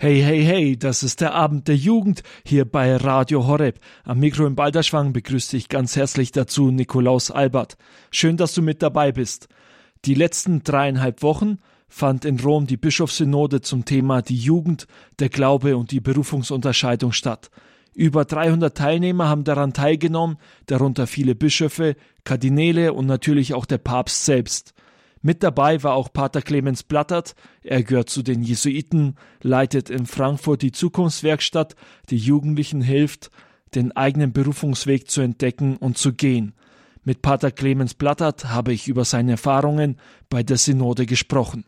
Hey, hey, hey, das ist der Abend der Jugend hier bei Radio Horeb. Am Mikro im Balderschwang begrüßt dich ganz herzlich dazu Nikolaus Albert. Schön, dass du mit dabei bist. Die letzten dreieinhalb Wochen fand in Rom die Bischofssynode zum Thema die Jugend, der Glaube und die Berufungsunterscheidung statt. Über 300 Teilnehmer haben daran teilgenommen, darunter viele Bischöfe, Kardinäle und natürlich auch der Papst selbst. Mit dabei war auch Pater Clemens Blattert. Er gehört zu den Jesuiten, leitet in Frankfurt die Zukunftswerkstatt, die Jugendlichen hilft, den eigenen Berufungsweg zu entdecken und zu gehen. Mit Pater Clemens Blattert habe ich über seine Erfahrungen bei der Synode gesprochen.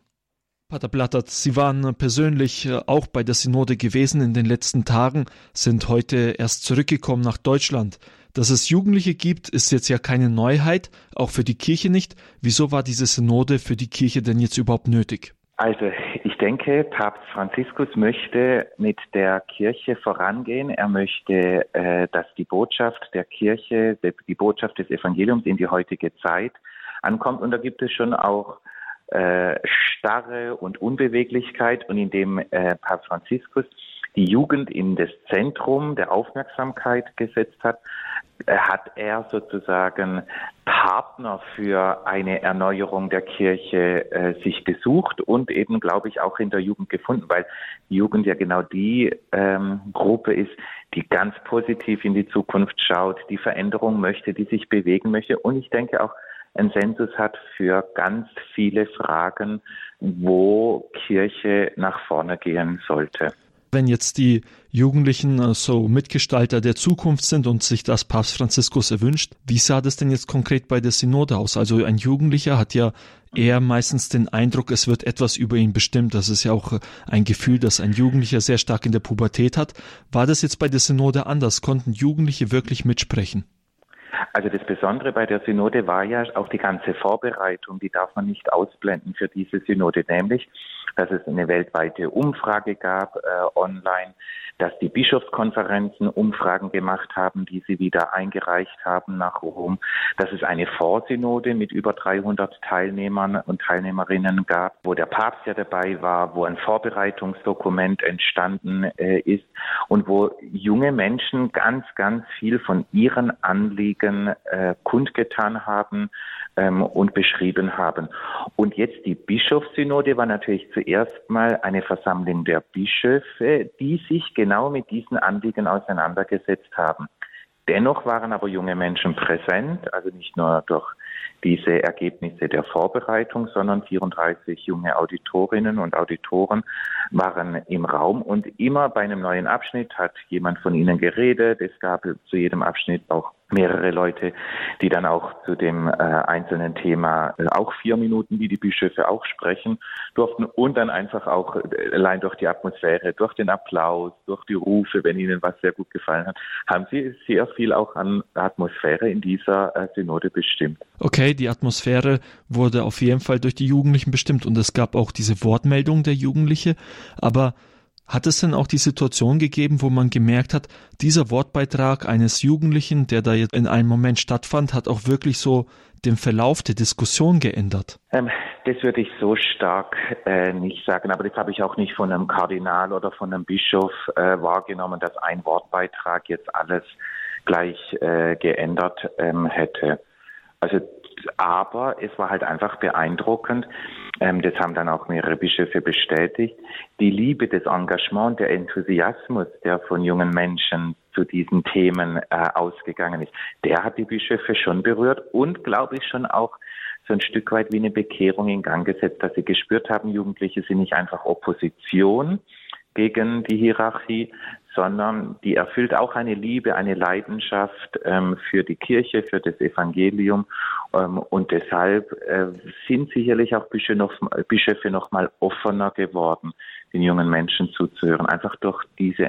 Pater Blattert, Sie waren persönlich äh, auch bei der Synode gewesen in den letzten Tagen, sind heute erst zurückgekommen nach Deutschland. Dass es Jugendliche gibt, ist jetzt ja keine Neuheit, auch für die Kirche nicht. Wieso war diese Synode für die Kirche denn jetzt überhaupt nötig? Also ich denke, Papst Franziskus möchte mit der Kirche vorangehen. Er möchte, äh, dass die Botschaft der Kirche, die Botschaft des Evangeliums in die heutige Zeit ankommt. Und da gibt es schon auch äh, Starre und Unbeweglichkeit. Und indem äh, Papst Franziskus die Jugend in das Zentrum der Aufmerksamkeit gesetzt hat, äh, hat er sozusagen Partner für eine Erneuerung der Kirche äh, sich gesucht und eben, glaube ich, auch in der Jugend gefunden, weil Jugend ja genau die ähm, Gruppe ist, die ganz positiv in die Zukunft schaut, die Veränderung möchte, die sich bewegen möchte. Und ich denke auch, ein Sensus hat für ganz viele Fragen, wo Kirche nach vorne gehen sollte. Wenn jetzt die Jugendlichen äh, so Mitgestalter der Zukunft sind und sich das Papst Franziskus erwünscht, wie sah das denn jetzt konkret bei der Synode aus? Also ein Jugendlicher hat ja eher meistens den Eindruck, es wird etwas über ihn bestimmt. Das ist ja auch äh, ein Gefühl, das ein Jugendlicher sehr stark in der Pubertät hat. War das jetzt bei der Synode anders? Konnten Jugendliche wirklich mitsprechen? Also das Besondere bei der Synode war ja auch die ganze Vorbereitung, die darf man nicht ausblenden für diese Synode, nämlich dass es eine weltweite Umfrage gab äh, online, dass die Bischofskonferenzen Umfragen gemacht haben, die sie wieder eingereicht haben nach Rom, dass es eine Vorsynode mit über 300 Teilnehmern und Teilnehmerinnen gab, wo der Papst ja dabei war, wo ein Vorbereitungsdokument entstanden äh, ist und wo junge Menschen ganz, ganz viel von ihren Anliegen äh, kundgetan haben ähm, und beschrieben haben. Und jetzt die Bischofssynode war natürlich zuerst mal eine Versammlung der Bischöfe, die sich genau mit diesen Anliegen auseinandergesetzt haben. Dennoch waren aber junge Menschen präsent, also nicht nur durch diese Ergebnisse der Vorbereitung, sondern 34 junge Auditorinnen und Auditoren waren im Raum und immer bei einem neuen Abschnitt hat jemand von ihnen geredet. Es gab zu jedem Abschnitt auch mehrere Leute, die dann auch zu dem äh, einzelnen Thema äh, auch vier Minuten, wie die Bischöfe auch sprechen durften und dann einfach auch äh, allein durch die Atmosphäre, durch den Applaus, durch die Rufe, wenn ihnen was sehr gut gefallen hat, haben sie sehr viel auch an Atmosphäre in dieser äh, Synode bestimmt. Okay, die Atmosphäre wurde auf jeden Fall durch die Jugendlichen bestimmt und es gab auch diese Wortmeldung der Jugendliche, aber hat es denn auch die Situation gegeben, wo man gemerkt hat, dieser Wortbeitrag eines Jugendlichen, der da jetzt in einem Moment stattfand, hat auch wirklich so den Verlauf der Diskussion geändert? Ähm, das würde ich so stark äh, nicht sagen, aber das habe ich auch nicht von einem Kardinal oder von einem Bischof äh, wahrgenommen, dass ein Wortbeitrag jetzt alles gleich äh, geändert ähm, hätte. Also aber es war halt einfach beeindruckend, ähm, das haben dann auch mehrere Bischöfe bestätigt, die Liebe, das Engagement, der Enthusiasmus, der von jungen Menschen zu diesen Themen äh, ausgegangen ist, der hat die Bischöfe schon berührt und, glaube ich, schon auch so ein Stück weit wie eine Bekehrung in Gang gesetzt, dass sie gespürt haben, Jugendliche sind nicht einfach Opposition gegen die Hierarchie, sondern die erfüllt auch eine Liebe, eine Leidenschaft ähm, für die Kirche, für das Evangelium. Ähm, und deshalb äh, sind sicherlich auch Bischöfe noch, Bischöfe noch offener geworden, den jungen Menschen zuzuhören, einfach durch diese,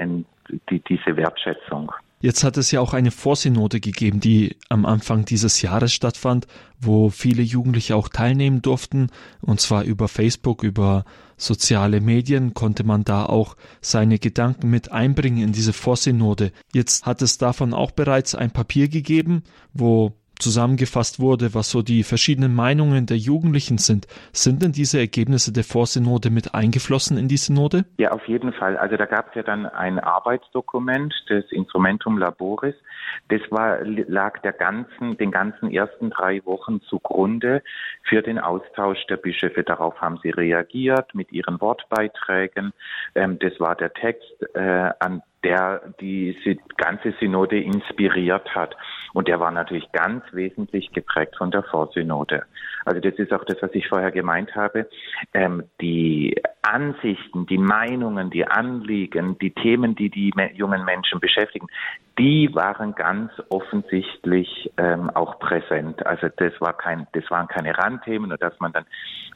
die, diese Wertschätzung. Jetzt hat es ja auch eine Vorsynode gegeben, die am Anfang dieses Jahres stattfand, wo viele Jugendliche auch teilnehmen durften, und zwar über Facebook, über soziale Medien konnte man da auch seine Gedanken mit einbringen in diese Vorsynode. Jetzt hat es davon auch bereits ein Papier gegeben, wo zusammengefasst wurde, was so die verschiedenen Meinungen der Jugendlichen sind. Sind denn diese Ergebnisse der Vorsynode mit eingeflossen in die Synode? Ja, auf jeden Fall. Also da gab es ja dann ein Arbeitsdokument des Instrumentum Laboris. Das war, lag der ganzen, den ganzen ersten drei Wochen zugrunde für den Austausch der Bischöfe. Darauf haben sie reagiert mit ihren Wortbeiträgen. Ähm, das war der Text, äh, an der die ganze Synode inspiriert hat. Und der war natürlich ganz wesentlich geprägt von der Vorsynode. Also das ist auch das, was ich vorher gemeint habe. Ähm, die Ansichten, die Meinungen, die Anliegen, die Themen, die die jungen Menschen beschäftigen, die waren ganz offensichtlich ähm, auch präsent. Also das war kein, das waren keine Randthemen, oder dass man dann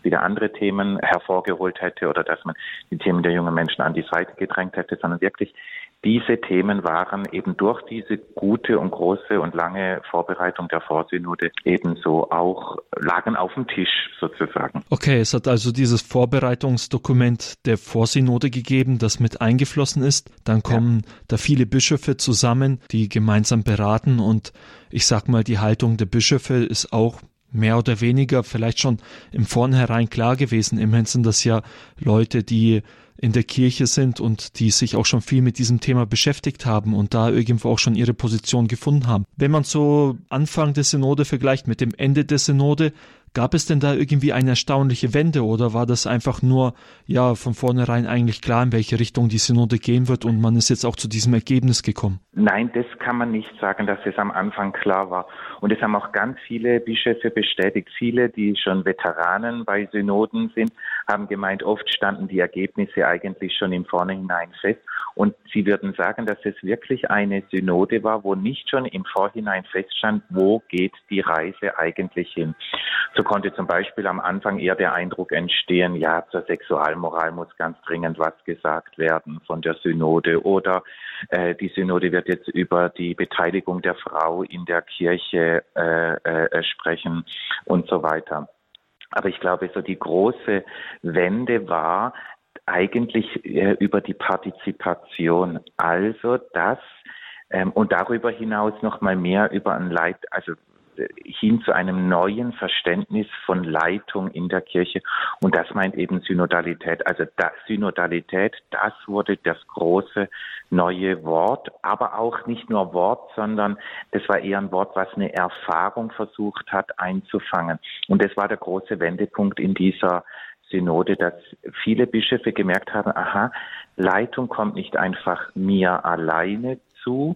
wieder andere Themen hervorgeholt hätte oder dass man die Themen der jungen Menschen an die Seite gedrängt hätte, sondern wirklich diese Themen waren eben durch diese gute und große und lange Vorbereitung der Vorsynode ebenso auch, lagen auf dem Tisch sozusagen. Okay, es hat also dieses Vorbereitungsdokument der Vorsynode gegeben, das mit eingeflossen ist. Dann kommen ja. da viele Bischöfe zusammen, die gemeinsam beraten und ich sag mal, die Haltung der Bischöfe ist auch mehr oder weniger vielleicht schon im Vornherein klar gewesen. Immerhin sind das ja Leute, die in der Kirche sind und die sich auch schon viel mit diesem Thema beschäftigt haben und da irgendwo auch schon ihre Position gefunden haben. Wenn man so Anfang der Synode vergleicht mit dem Ende der Synode, Gab es denn da irgendwie eine erstaunliche Wende oder war das einfach nur, ja, von vornherein eigentlich klar, in welche Richtung die Synode gehen wird und man ist jetzt auch zu diesem Ergebnis gekommen? Nein, das kann man nicht sagen, dass es am Anfang klar war. Und es haben auch ganz viele Bischöfe bestätigt. Viele, die schon Veteranen bei Synoden sind, haben gemeint, oft standen die Ergebnisse eigentlich schon im Vornherein fest. Und sie würden sagen, dass es wirklich eine Synode war, wo nicht schon im Vorhinein feststand, wo geht die Reise eigentlich hin. So konnte zum Beispiel am Anfang eher der Eindruck entstehen, ja, zur Sexualmoral muss ganz dringend was gesagt werden von der Synode oder äh, die Synode wird jetzt über die Beteiligung der Frau in der Kirche äh, äh, sprechen und so weiter. Aber ich glaube, so die große Wende war, eigentlich äh, über die Partizipation. Also das ähm, und darüber hinaus noch mal mehr über ein Leit, also hin zu einem neuen Verständnis von Leitung in der Kirche. Und das meint eben Synodalität. Also das, Synodalität, das wurde das große neue Wort, aber auch nicht nur Wort, sondern das war eher ein Wort, was eine Erfahrung versucht hat einzufangen. Und das war der große Wendepunkt in dieser Synode, dass viele Bischöfe gemerkt haben, aha, Leitung kommt nicht einfach mir alleine zu,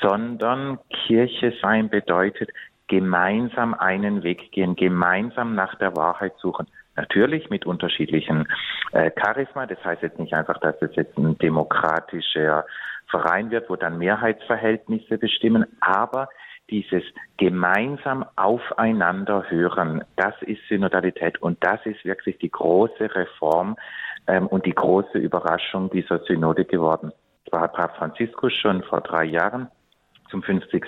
sondern Kirche sein bedeutet gemeinsam einen Weg gehen, gemeinsam nach der Wahrheit suchen. Natürlich mit unterschiedlichen äh, Charisma. Das heißt jetzt nicht einfach, dass es jetzt ein demokratischer Verein wird, wo dann Mehrheitsverhältnisse bestimmen, aber dieses gemeinsam aufeinander hören, das ist Synodalität und das ist wirklich die große Reform ähm, und die große Überraschung dieser Synode geworden. Zwar hat Papst Franziskus schon vor drei Jahren zum 50.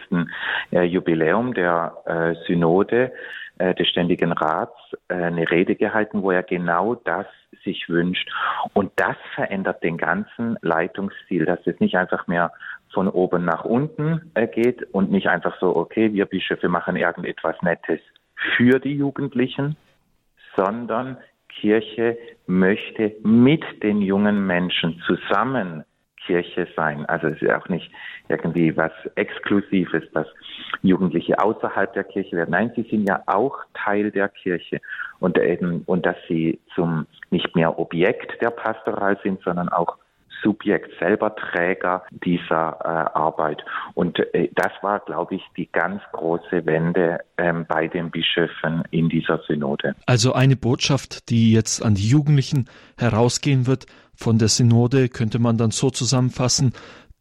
Äh, Jubiläum der äh, Synode äh, des Ständigen Rats eine Rede gehalten, wo er genau das sich wünscht. Und das verändert den ganzen Leitungsstil, dass es nicht einfach mehr von oben nach unten geht und nicht einfach so, okay, wir Bischöfe machen irgendetwas Nettes für die Jugendlichen, sondern Kirche möchte mit den jungen Menschen zusammen Kirche sein. Also es ist auch nicht irgendwie was Exklusives, dass Jugendliche außerhalb der Kirche werden. Nein, sie sind ja auch Teil der Kirche und eben, und dass sie zum nicht mehr Objekt der Pastoral sind, sondern auch Subjekt selber Träger dieser äh, Arbeit. Und äh, das war, glaube ich, die ganz große Wende ähm, bei den Bischöfen in dieser Synode. Also eine Botschaft, die jetzt an die Jugendlichen herausgehen wird, von der Synode könnte man dann so zusammenfassen,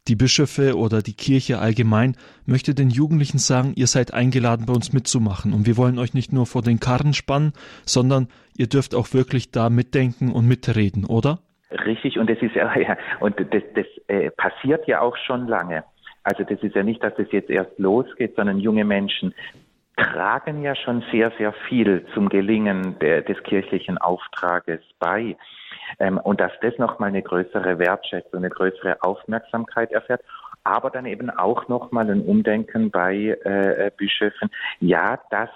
die Bischöfe oder die Kirche allgemein möchte den Jugendlichen sagen, ihr seid eingeladen, bei uns mitzumachen. Und wir wollen euch nicht nur vor den Karren spannen, sondern ihr dürft auch wirklich da mitdenken und mitreden, oder? Richtig, und das ist ja, und das, das äh, passiert ja auch schon lange. Also das ist ja nicht, dass das jetzt erst losgeht, sondern junge Menschen tragen ja schon sehr, sehr viel zum Gelingen der, des kirchlichen Auftrages bei. Ähm, und dass das nochmal eine größere Wertschätzung, eine größere Aufmerksamkeit erfährt. aber dann eben auch nochmal ein Umdenken bei äh, Bischöfen. Ja, das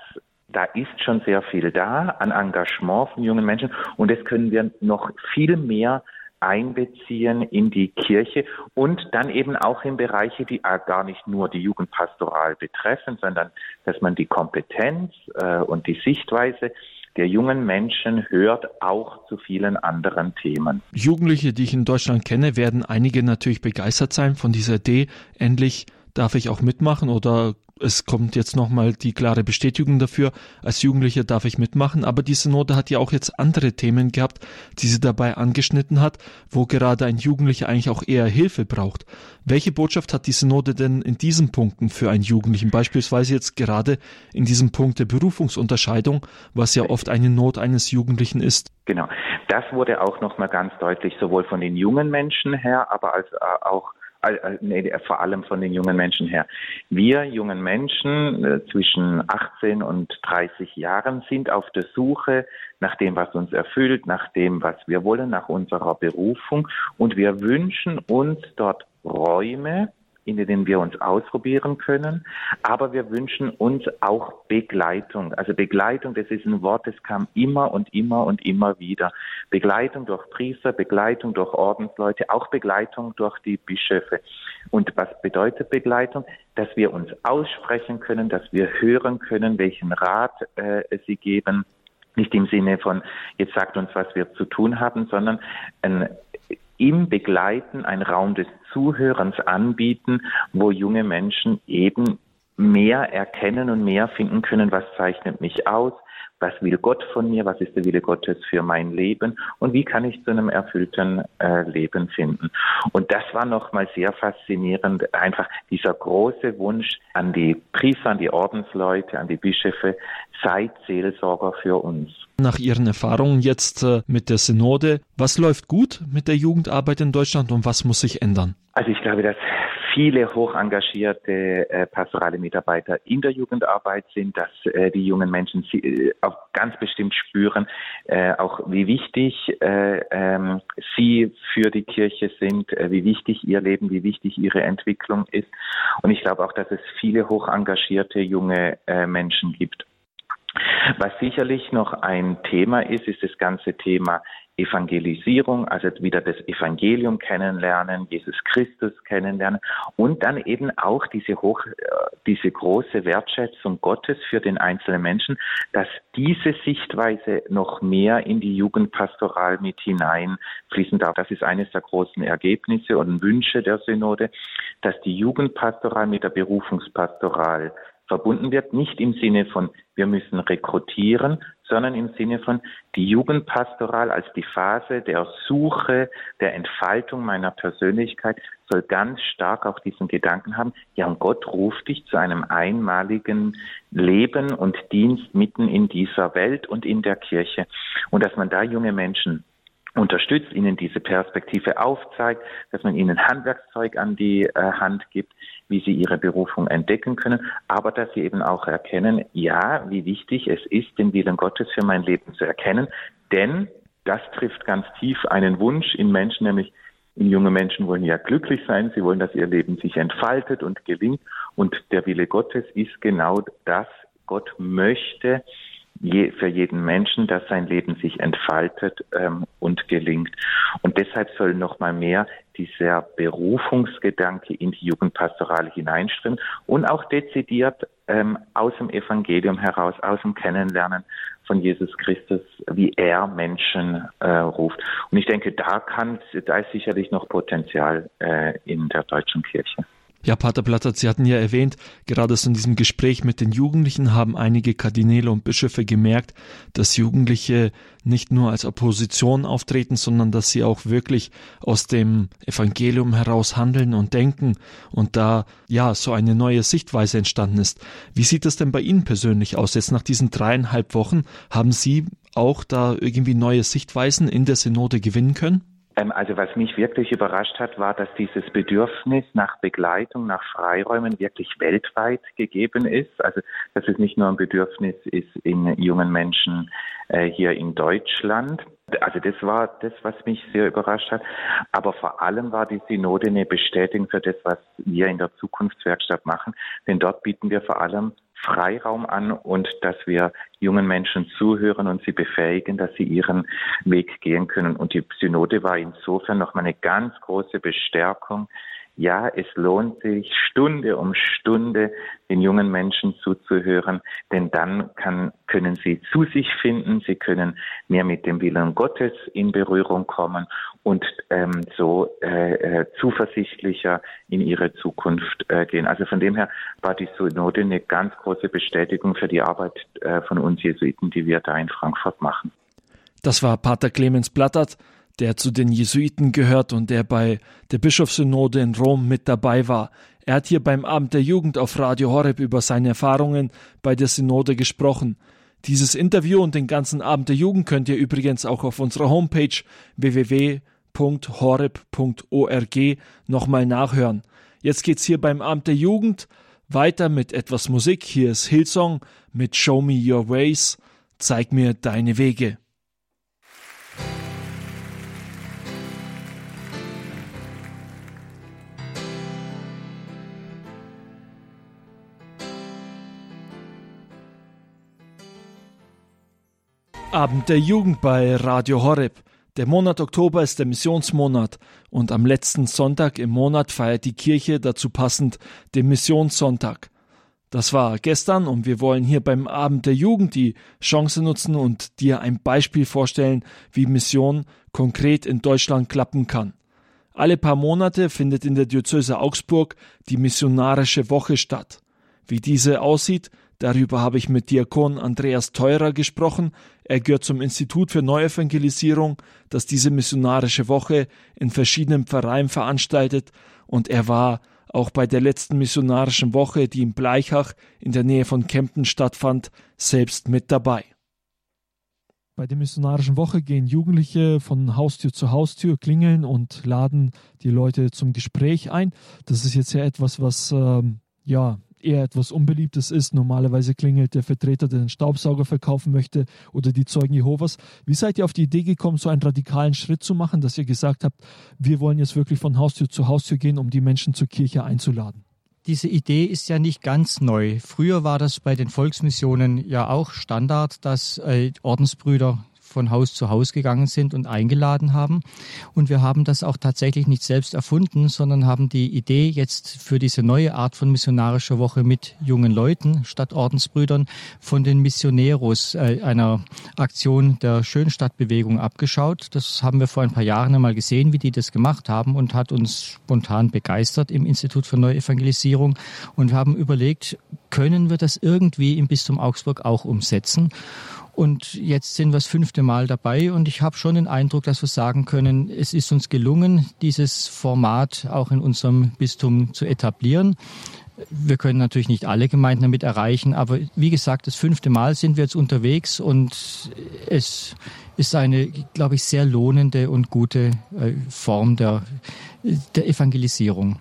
da ist schon sehr viel da an Engagement von jungen Menschen und das können wir noch viel mehr einbeziehen in die Kirche und dann eben auch in Bereiche, die gar nicht nur die Jugendpastoral betreffen, sondern dass man die Kompetenz äh, und die Sichtweise der jungen Menschen hört auch zu vielen anderen Themen. Jugendliche, die ich in Deutschland kenne, werden einige natürlich begeistert sein von dieser Idee, endlich darf ich auch mitmachen oder es kommt jetzt nochmal die klare Bestätigung dafür, als Jugendlicher darf ich mitmachen, aber die Synode hat ja auch jetzt andere Themen gehabt, die sie dabei angeschnitten hat, wo gerade ein Jugendlicher eigentlich auch eher Hilfe braucht. Welche Botschaft hat die Synode denn in diesen Punkten für einen Jugendlichen, beispielsweise jetzt gerade in diesem Punkt der Berufungsunterscheidung, was ja oft eine Not eines Jugendlichen ist? Genau, das wurde auch nochmal ganz deutlich, sowohl von den jungen Menschen her, aber als äh, nee, vor allem von den jungen Menschen her. Wir jungen Menschen äh, zwischen 18 und 30 Jahren sind auf der Suche nach dem, was uns erfüllt, nach dem, was wir wollen, nach unserer Berufung. Und wir wünschen uns dort Räume, in denen wir uns ausprobieren können. Aber wir wünschen uns auch Begleitung. Also Begleitung, das ist ein Wort, das kam immer und immer und immer wieder. Begleitung durch Priester, Begleitung durch Ordensleute, auch Begleitung durch die Bischöfe. Und was bedeutet Begleitung? Dass wir uns aussprechen können, dass wir hören können, welchen Rat äh, sie geben. Nicht im Sinne von, jetzt sagt uns, was wir zu tun haben, sondern ein im Begleiten ein Raum des Zuhörens anbieten, wo junge Menschen eben mehr erkennen und mehr finden können, was zeichnet mich aus, was will Gott von mir, was ist der Wille Gottes für mein Leben und wie kann ich zu einem erfüllten äh, Leben finden. Und das war nochmal sehr faszinierend, einfach dieser große Wunsch an die Priester, an die Ordensleute, an die Bischöfe, seid Seelsorger für uns. Nach Ihren Erfahrungen jetzt äh, mit der Synode, was läuft gut mit der Jugendarbeit in Deutschland und was muss sich ändern? Also ich glaube, dass viele hoch engagierte äh, pastorale Mitarbeiter in der Jugendarbeit sind, dass äh, die jungen Menschen sie, äh, auch ganz bestimmt spüren, äh, auch wie wichtig äh, ähm, sie für die Kirche sind, äh, wie wichtig ihr Leben, wie wichtig ihre Entwicklung ist. Und ich glaube auch, dass es viele hoch engagierte junge äh, Menschen gibt. Was sicherlich noch ein Thema ist, ist das ganze Thema Evangelisierung, also wieder das Evangelium kennenlernen, Jesus Christus kennenlernen und dann eben auch diese hoch, äh, diese große Wertschätzung Gottes für den einzelnen Menschen, dass diese Sichtweise noch mehr in die Jugendpastoral mit hineinfließen darf. Das ist eines der großen Ergebnisse und Wünsche der Synode, dass die Jugendpastoral mit der Berufungspastoral verbunden wird, nicht im Sinne von, wir müssen rekrutieren, sondern im Sinne von die Jugendpastoral als die Phase der Suche, der Entfaltung meiner Persönlichkeit soll ganz stark auch diesen Gedanken haben, ja, und Gott ruft dich zu einem einmaligen Leben und Dienst mitten in dieser Welt und in der Kirche. Und dass man da junge Menschen unterstützt, ihnen diese Perspektive aufzeigt, dass man ihnen Handwerkszeug an die äh, Hand gibt, wie sie ihre Berufung entdecken können, aber dass sie eben auch erkennen, ja, wie wichtig es ist, den Willen Gottes für mein Leben zu erkennen, denn das trifft ganz tief einen Wunsch in Menschen, nämlich junge Menschen wollen ja glücklich sein, sie wollen, dass ihr Leben sich entfaltet und gelingt und der Wille Gottes ist genau das. Gott möchte, je, für jeden Menschen, dass sein Leben sich entfaltet ähm, und gelingt. Und deshalb soll noch mal mehr dieser Berufungsgedanke in die Jugendpastoral hineinströmen und auch dezidiert ähm, aus dem Evangelium heraus, aus dem Kennenlernen von Jesus Christus, wie er Menschen äh, ruft. Und ich denke, da kann, da ist sicherlich noch Potenzial äh, in der deutschen Kirche. Ja, Pater Platter, Sie hatten ja erwähnt, gerade so in diesem Gespräch mit den Jugendlichen haben einige Kardinäle und Bischöfe gemerkt, dass Jugendliche nicht nur als Opposition auftreten, sondern dass sie auch wirklich aus dem Evangelium heraus handeln und denken und da ja so eine neue Sichtweise entstanden ist. Wie sieht es denn bei Ihnen persönlich aus? Jetzt nach diesen dreieinhalb Wochen haben Sie auch da irgendwie neue Sichtweisen in der Synode gewinnen können? Ähm, also was mich wirklich überrascht hat, war, dass dieses Bedürfnis nach Begleitung, nach Freiräumen wirklich weltweit gegeben ist. Also dass es nicht nur ein Bedürfnis ist in jungen Menschen äh, hier in Deutschland. Also das war das, was mich sehr überrascht hat. Aber vor allem war die Synode eine Bestätigung für das, was wir in der Zukunftswerkstatt machen. Denn dort bieten wir vor allem Freiraum an und dass wir jungen Menschen zuhören und sie befähigen, dass sie ihren Weg gehen können. Und die Synode war insofern nochmal eine ganz große Bestärkung ja, es lohnt sich Stunde um Stunde den jungen Menschen zuzuhören, denn dann kann, können sie zu sich finden, sie können mehr mit dem Willen Gottes in Berührung kommen und ähm, so äh, äh, zuversichtlicher in ihre Zukunft äh, gehen. Also von dem her war die Synode eine ganz große Bestätigung für die Arbeit äh, von uns Jesuiten, die wir da in Frankfurt machen. Das war Pater Clemens Blattert der zu den Jesuiten gehört und der bei der Bischofssynode in Rom mit dabei war. Er hat hier beim Abend der Jugend auf Radio Horeb über seine Erfahrungen bei der Synode gesprochen. Dieses Interview und den ganzen Abend der Jugend könnt ihr übrigens auch auf unserer Homepage www.horeb.org nochmal nachhören. Jetzt geht's hier beim Abend der Jugend weiter mit etwas Musik. Hier ist Hillsong mit Show Me Your Ways. Zeig mir deine Wege. Abend der Jugend bei Radio Horeb. Der Monat Oktober ist der Missionsmonat und am letzten Sonntag im Monat feiert die Kirche dazu passend den Missionssonntag. Das war gestern und wir wollen hier beim Abend der Jugend die Chance nutzen und dir ein Beispiel vorstellen, wie Mission konkret in Deutschland klappen kann. Alle paar Monate findet in der Diözese Augsburg die missionarische Woche statt. Wie diese aussieht, Darüber habe ich mit Diakon Andreas Teurer gesprochen. Er gehört zum Institut für Neuevangelisierung, das diese missionarische Woche in verschiedenen Pfarreien veranstaltet, und er war auch bei der letzten missionarischen Woche, die in Bleichach in der Nähe von Kempten stattfand, selbst mit dabei. Bei der missionarischen Woche gehen Jugendliche von Haustür zu Haustür klingeln und laden die Leute zum Gespräch ein. Das ist jetzt ja etwas, was ähm, ja eher etwas Unbeliebtes ist. Normalerweise klingelt der Vertreter, der den Staubsauger verkaufen möchte oder die Zeugen Jehovas. Wie seid ihr auf die Idee gekommen, so einen radikalen Schritt zu machen, dass ihr gesagt habt, wir wollen jetzt wirklich von Haustür zu Haustür gehen, um die Menschen zur Kirche einzuladen? Diese Idee ist ja nicht ganz neu. Früher war das bei den Volksmissionen ja auch Standard, dass äh, Ordensbrüder von Haus zu Haus gegangen sind und eingeladen haben. Und wir haben das auch tatsächlich nicht selbst erfunden, sondern haben die Idee jetzt für diese neue Art von missionarischer Woche mit jungen Leuten statt Ordensbrüdern von den Missioneros, äh, einer Aktion der Schönstadtbewegung abgeschaut. Das haben wir vor ein paar Jahren einmal gesehen, wie die das gemacht haben und hat uns spontan begeistert im Institut für Neuevangelisierung und haben überlegt, können wir das irgendwie im Bistum Augsburg auch umsetzen? Und jetzt sind wir das fünfte Mal dabei und ich habe schon den Eindruck, dass wir sagen können, es ist uns gelungen, dieses Format auch in unserem Bistum zu etablieren. Wir können natürlich nicht alle Gemeinden damit erreichen, aber wie gesagt, das fünfte Mal sind wir jetzt unterwegs und es ist eine, glaube ich, sehr lohnende und gute äh, Form der, der Evangelisierung.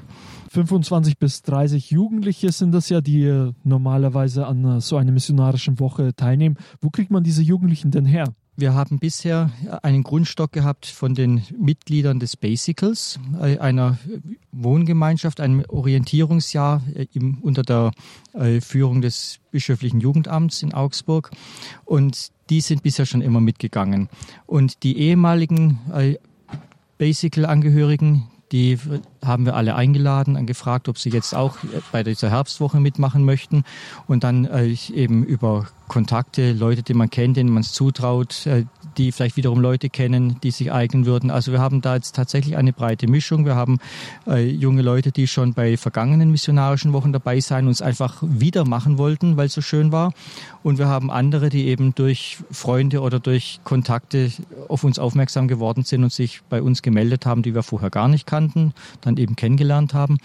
25 bis 30 Jugendliche sind das ja, die äh, normalerweise an äh, so einer missionarischen Woche teilnehmen. Wo kriegt man diese Jugendlichen denn her? Wir haben bisher einen Grundstock gehabt von den Mitgliedern des Basicals, äh, einer Wohngemeinschaft, einem Orientierungsjahr unter der Führung des bischöflichen Jugendamts in Augsburg. Und die sind bisher schon immer mitgegangen. Und die ehemaligen Basical-Angehörigen, die haben wir alle eingeladen, angefragt, ob sie jetzt auch bei dieser Herbstwoche mitmachen möchten. Und dann äh, eben über Kontakte, Leute, die man kennt, denen man es zutraut, äh, die vielleicht wiederum Leute kennen, die sich eignen würden. Also wir haben da jetzt tatsächlich eine breite Mischung. Wir haben äh, junge Leute, die schon bei vergangenen missionarischen Wochen dabei sein und es einfach wieder machen wollten, weil es so schön war. Und wir haben andere, die eben durch Freunde oder durch Kontakte auf uns aufmerksam geworden sind und sich bei uns gemeldet haben, die wir vorher gar nicht kannten, dann eben kennengelernt haben.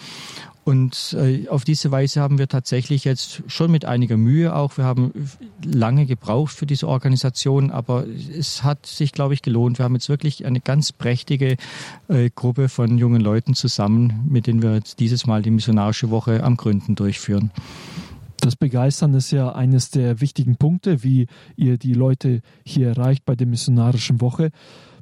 Und äh, auf diese Weise haben wir tatsächlich jetzt schon mit einiger Mühe auch, wir haben lange gebraucht für diese Organisation, aber es hat sich, glaube ich, gelohnt. Wir haben jetzt wirklich eine ganz prächtige äh, Gruppe von jungen Leuten zusammen, mit denen wir jetzt dieses Mal die missionarische Woche am Gründen durchführen. Das Begeistern ist ja eines der wichtigen Punkte, wie ihr die Leute hier erreicht bei der missionarischen Woche.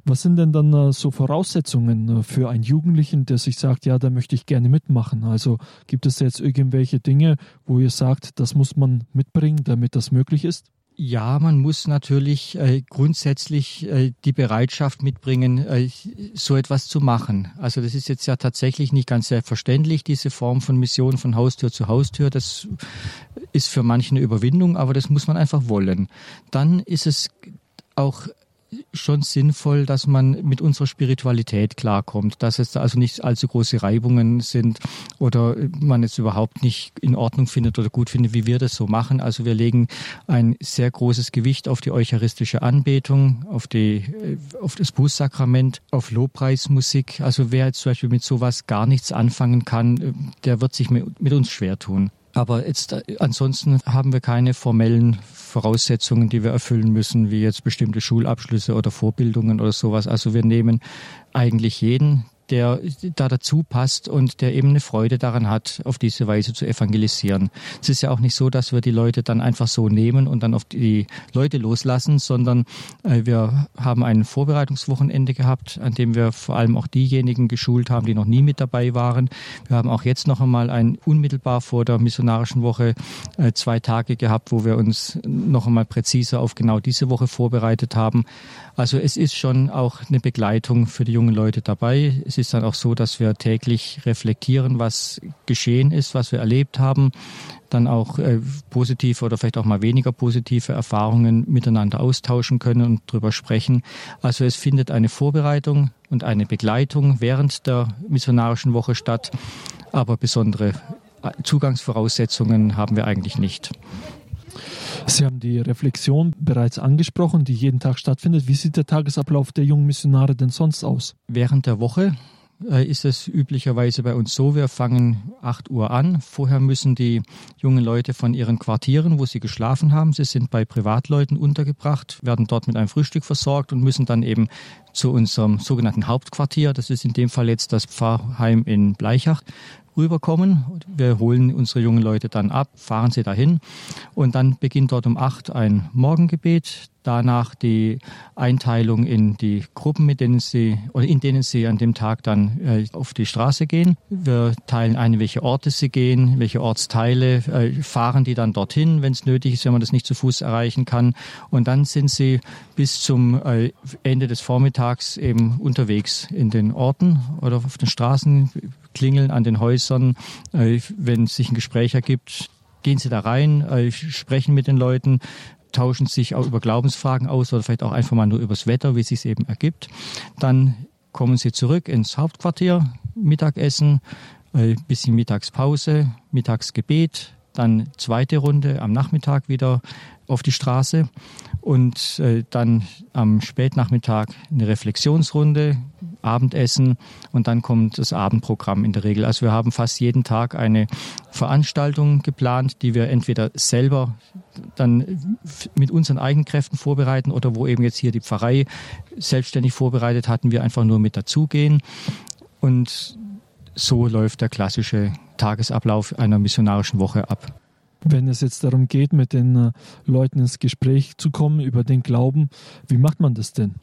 Was sind denn dann äh, so Voraussetzungen äh, für einen Jugendlichen, der sich sagt, ja, da möchte ich gerne mitmachen? Also gibt es jetzt irgendwelche Dinge, wo ihr sagt, das muss man mitbringen, damit das möglich ist? Ja, man muss natürlich äh, grundsätzlich äh, die Bereitschaft mitbringen, äh, so etwas zu machen. Also das ist jetzt ja tatsächlich nicht ganz selbstverständlich, diese Form von Mission von Haustür zu Haustür. Das ist für manche eine Überwindung, aber das muss man einfach wollen. Dann ist es auch schon sinnvoll, dass man mit unserer Spiritualität klarkommt, dass es da also nicht allzu große Reibungen sind oder man es überhaupt nicht in Ordnung findet oder gut findet, wie wir das so machen. Also wir legen ein sehr großes Gewicht auf die eucharistische Anbetung, auf, die, auf das Bußsakrament, auf Lobpreismusik. Also wer jetzt zum Beispiel mit sowas gar nichts anfangen kann, der wird sich mit uns schwer tun. Aber jetzt äh, ansonsten haben wir keine formellen Voraussetzungen, die wir erfüllen müssen, wie jetzt bestimmte Schulabschlüsse oder Vorbildungen oder sowas. Also wir nehmen eigentlich jeden, der da dazu passt und der eben eine Freude daran hat, auf diese Weise zu evangelisieren. Es ist ja auch nicht so, dass wir die Leute dann einfach so nehmen und dann auf die Leute loslassen, sondern äh, wir haben ein Vorbereitungswochenende gehabt, an dem wir vor allem auch diejenigen geschult haben, die noch nie mit dabei waren. Wir haben auch jetzt noch einmal ein unmittelbar vor der missionarischen Woche äh, zwei Tage gehabt, wo wir uns noch einmal präziser auf genau diese Woche vorbereitet haben. Also es ist schon auch eine Begleitung für die jungen Leute dabei. Es ist dann auch so, dass wir täglich reflektieren, was geschehen ist, was wir erlebt haben, dann auch äh, positive oder vielleicht auch mal weniger positive Erfahrungen miteinander austauschen können und drüber sprechen. Also es findet eine Vorbereitung und eine Begleitung während der missionarischen Woche statt, aber besondere äh, Zugangsvoraussetzungen haben wir eigentlich nicht. Sie haben die Reflexion bereits angesprochen, die jeden Tag stattfindet. Wie sieht der Tagesablauf der jungen Missionare denn sonst aus? Während der Woche äh, ist es üblicherweise bei uns so, wir fangen 8 Uhr an. Vorher müssen die jungen Leute von ihren Quartieren, wo sie geschlafen haben, sie sind bei Privatleuten untergebracht, werden dort mit einem Frühstück versorgt und müssen dann eben zu unserem sogenannten Hauptquartier, das ist in dem Fall jetzt das Pfarrheim in Bleichach, rüberkommen. Wir holen unsere jungen Leute dann ab, fahren sie dahin und dann beginnt dort um acht ein Morgengebet. Danach die Einteilung in die Gruppen, mit denen sie oder in denen sie an dem Tag dann äh, auf die Straße gehen. Wir teilen ein, welche Orte sie gehen, welche Ortsteile, äh, fahren die dann dorthin, wenn es nötig ist, wenn man das nicht zu Fuß erreichen kann. Und dann sind sie bis zum äh, Ende des Vormittags eben unterwegs in den Orten oder auf den Straßen, klingeln an den Häusern, äh, wenn sich ein Gespräch ergibt, gehen Sie da rein, äh, sprechen mit den Leuten, tauschen sich auch über Glaubensfragen aus oder vielleicht auch einfach mal nur übers Wetter, wie es sich eben ergibt. Dann kommen Sie zurück ins Hauptquartier, Mittagessen, äh, bisschen Mittagspause, Mittagsgebet, dann zweite Runde am Nachmittag wieder auf die Straße und äh, dann am Spätnachmittag eine Reflexionsrunde, Abendessen und dann kommt das Abendprogramm in der Regel. Also wir haben fast jeden Tag eine Veranstaltung geplant, die wir entweder selber dann mit unseren eigenen Kräften vorbereiten oder wo eben jetzt hier die Pfarrei selbstständig vorbereitet hatten, wir einfach nur mit dazugehen. Und so läuft der klassische Tagesablauf einer missionarischen Woche ab. Wenn es jetzt darum geht, mit den äh, Leuten ins Gespräch zu kommen über den Glauben, wie macht man das denn?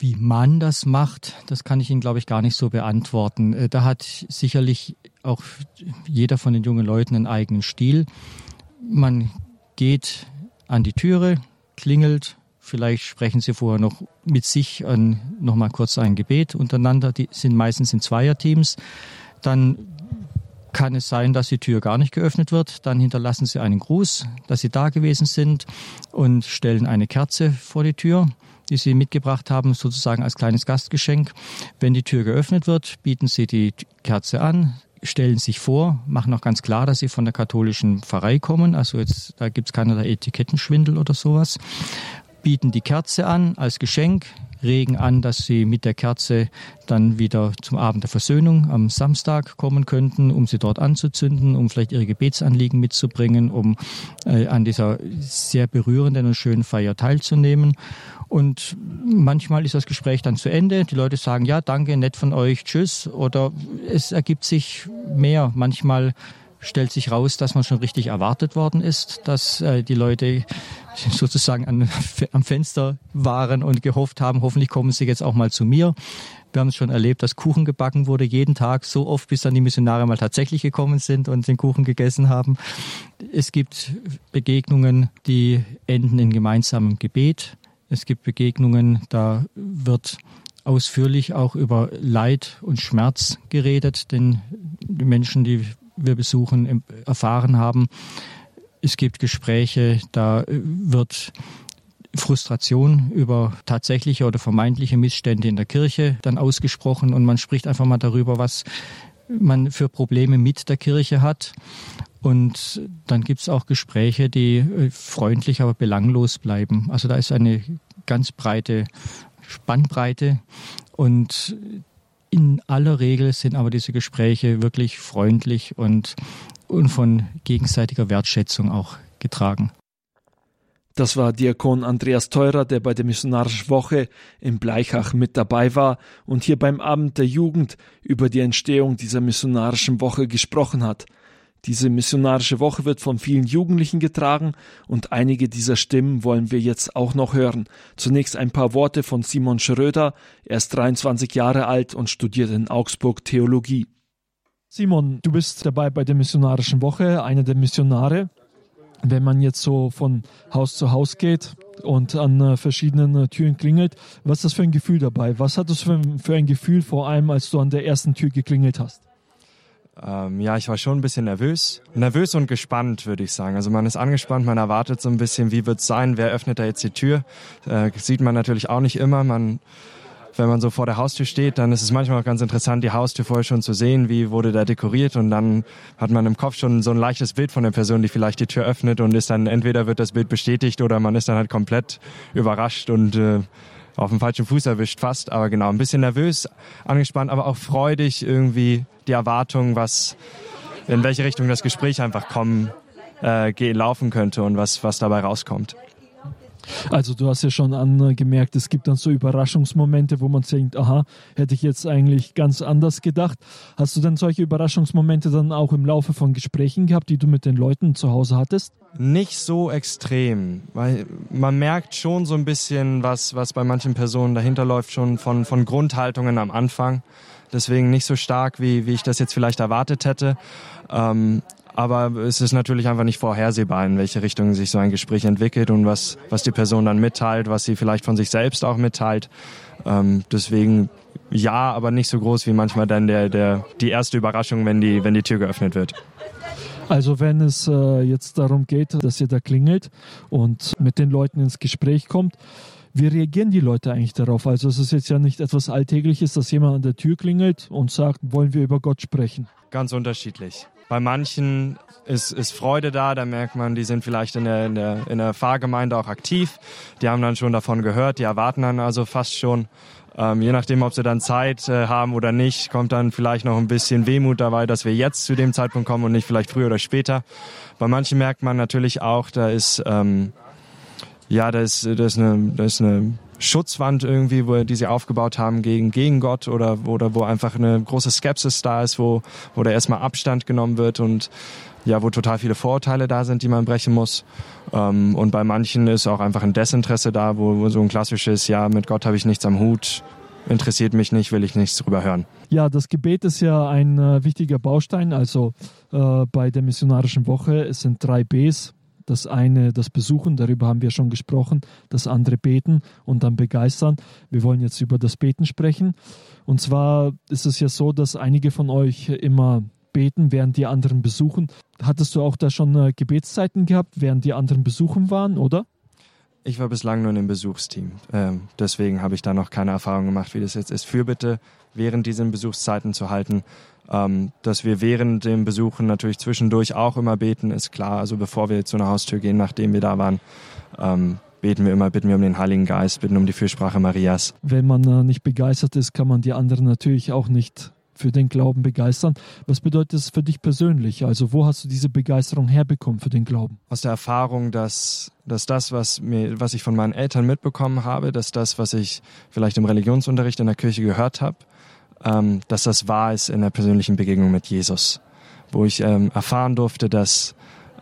Wie man das macht, das kann ich Ihnen, glaube ich, gar nicht so beantworten. Äh, da hat sicherlich auch jeder von den jungen Leuten einen eigenen Stil. Man geht an die Türe, klingelt, vielleicht sprechen Sie vorher noch mit sich an, noch mal kurz ein Gebet untereinander. Die sind meistens in Zweierteams. Dann kann es sein, dass die Tür gar nicht geöffnet wird. Dann hinterlassen Sie einen Gruß, dass Sie da gewesen sind und stellen eine Kerze vor die Tür die Sie mitgebracht haben, sozusagen als kleines Gastgeschenk. Wenn die Tür geöffnet wird, bieten Sie die Kerze an, stellen sich vor, machen auch ganz klar, dass sie von der katholischen Pfarrei kommen. Also jetzt, da gibt's keinerlei Etikettenschwindel oder sowas. Bieten die Kerze an als Geschenk, regen an, dass sie mit der Kerze dann wieder zum Abend der Versöhnung am Samstag kommen könnten, um sie dort anzuzünden, um vielleicht ihre Gebetsanliegen mitzubringen, um äh, an dieser sehr berührenden und schönen Feier teilzunehmen. Und manchmal ist das Gespräch dann zu Ende. Die Leute sagen, ja, danke, nett von euch, tschüss. Oder es ergibt sich mehr. Manchmal stellt sich raus, dass man schon richtig erwartet worden ist, dass äh, die Leute sozusagen an, am Fenster waren und gehofft haben, hoffentlich kommen sie jetzt auch mal zu mir. Wir haben es schon erlebt, dass Kuchen gebacken wurde, jeden Tag, so oft, bis dann die Missionare mal tatsächlich gekommen sind und den Kuchen gegessen haben. Es gibt Begegnungen, die enden in gemeinsamem Gebet. Es gibt Begegnungen, da wird ausführlich auch über Leid und Schmerz geredet, denn die Menschen, die wir besuchen, erfahren haben. Es gibt Gespräche, da wird Frustration über tatsächliche oder vermeintliche Missstände in der Kirche dann ausgesprochen und man spricht einfach mal darüber, was man für Probleme mit der Kirche hat. Und dann gibt es auch Gespräche, die äh, freundlich, aber belanglos bleiben. Also da ist eine ganz breite Spannbreite und in aller Regel sind aber diese Gespräche wirklich freundlich und, und von gegenseitiger Wertschätzung auch getragen. Das war Diakon Andreas Teurer, der bei der Missionarischen Woche in Bleichach mit dabei war und hier beim Abend der Jugend über die Entstehung dieser Missionarischen Woche gesprochen hat. Diese missionarische Woche wird von vielen Jugendlichen getragen und einige dieser Stimmen wollen wir jetzt auch noch hören. Zunächst ein paar Worte von Simon Schröder. Er ist 23 Jahre alt und studiert in Augsburg Theologie. Simon, du bist dabei bei der missionarischen Woche, einer der Missionare. Wenn man jetzt so von Haus zu Haus geht und an äh, verschiedenen äh, Türen klingelt, was ist das für ein Gefühl dabei? Was hattest du für ein Gefühl vor allem, als du an der ersten Tür geklingelt hast? Ähm, ja, ich war schon ein bisschen nervös. Nervös und gespannt, würde ich sagen. Also man ist angespannt, man erwartet so ein bisschen, wie wird's sein, wer öffnet da jetzt die Tür. Äh, sieht man natürlich auch nicht immer. Man, wenn man so vor der Haustür steht, dann ist es manchmal auch ganz interessant, die Haustür vorher schon zu sehen, wie wurde da dekoriert und dann hat man im Kopf schon so ein leichtes Bild von der Person, die vielleicht die Tür öffnet und ist dann entweder wird das Bild bestätigt oder man ist dann halt komplett überrascht und äh, auf dem falschen Fuß erwischt fast, aber genau, ein bisschen nervös, angespannt, aber auch freudig irgendwie die Erwartung, was, in welche Richtung das Gespräch einfach kommen, äh, gehen, laufen könnte und was, was dabei rauskommt. Also du hast ja schon angemerkt, es gibt dann so Überraschungsmomente, wo man denkt, aha, hätte ich jetzt eigentlich ganz anders gedacht. Hast du denn solche Überraschungsmomente dann auch im Laufe von Gesprächen gehabt, die du mit den Leuten zu Hause hattest? Nicht so extrem, weil man merkt schon so ein bisschen, was, was bei manchen Personen dahinter läuft, schon von, von Grundhaltungen am Anfang. Deswegen nicht so stark, wie, wie ich das jetzt vielleicht erwartet hätte. Ähm, aber es ist natürlich einfach nicht vorhersehbar, in welche Richtung sich so ein Gespräch entwickelt und was, was die Person dann mitteilt, was sie vielleicht von sich selbst auch mitteilt. Ähm, deswegen ja, aber nicht so groß wie manchmal dann der, der, die erste Überraschung, wenn die, wenn die Tür geöffnet wird. Also wenn es äh, jetzt darum geht, dass ihr da klingelt und mit den Leuten ins Gespräch kommt, wie reagieren die Leute eigentlich darauf? Also es ist jetzt ja nicht etwas Alltägliches, dass jemand an der Tür klingelt und sagt, wollen wir über Gott sprechen? Ganz unterschiedlich. Bei manchen ist, ist Freude da, da merkt man, die sind vielleicht in der, in, der, in der Pfarrgemeinde auch aktiv. Die haben dann schon davon gehört, die erwarten dann also fast schon. Ähm, je nachdem, ob sie dann Zeit äh, haben oder nicht, kommt dann vielleicht noch ein bisschen Wehmut dabei, dass wir jetzt zu dem Zeitpunkt kommen und nicht vielleicht früher oder später. Bei manchen merkt man natürlich auch, da ist, ähm, ja, da ist, da ist eine, da ist eine Schutzwand irgendwie, wo, die sie aufgebaut haben gegen, gegen Gott oder, oder wo einfach eine große Skepsis da ist, wo, wo da erstmal Abstand genommen wird und ja, wo total viele Vorurteile da sind, die man brechen muss. Ähm, und bei manchen ist auch einfach ein Desinteresse da, wo, wo so ein klassisches, ja, mit Gott habe ich nichts am Hut, interessiert mich nicht, will ich nichts drüber hören. Ja, das Gebet ist ja ein äh, wichtiger Baustein. Also äh, bei der missionarischen Woche es sind drei Bs. Das eine, das Besuchen, darüber haben wir schon gesprochen. Das andere Beten und dann begeistern. Wir wollen jetzt über das Beten sprechen. Und zwar ist es ja so, dass einige von euch immer beten, während die anderen besuchen. Hattest du auch da schon äh, Gebetszeiten gehabt, während die anderen besuchen waren, oder? Ich war bislang nur in dem Besuchsteam. Ähm, deswegen habe ich da noch keine Erfahrung gemacht, wie das jetzt ist. Fürbitte während diesen Besuchszeiten zu halten. Ähm, dass wir während dem Besuchen natürlich zwischendurch auch immer beten, ist klar. Also bevor wir zu einer Haustür gehen, nachdem wir da waren. Ähm, beten wir immer, bitten wir um den Heiligen Geist, bitten um die Fürsprache Marias. Wenn man äh, nicht begeistert ist, kann man die anderen natürlich auch nicht für den Glauben begeistern. Was bedeutet das für dich persönlich? Also wo hast du diese Begeisterung herbekommen für den Glauben? Aus der Erfahrung, dass, dass das, was, mir, was ich von meinen Eltern mitbekommen habe, dass das, was ich vielleicht im Religionsunterricht in der Kirche gehört habe, ähm, dass das wahr ist in der persönlichen Begegnung mit Jesus. Wo ich ähm, erfahren durfte, dass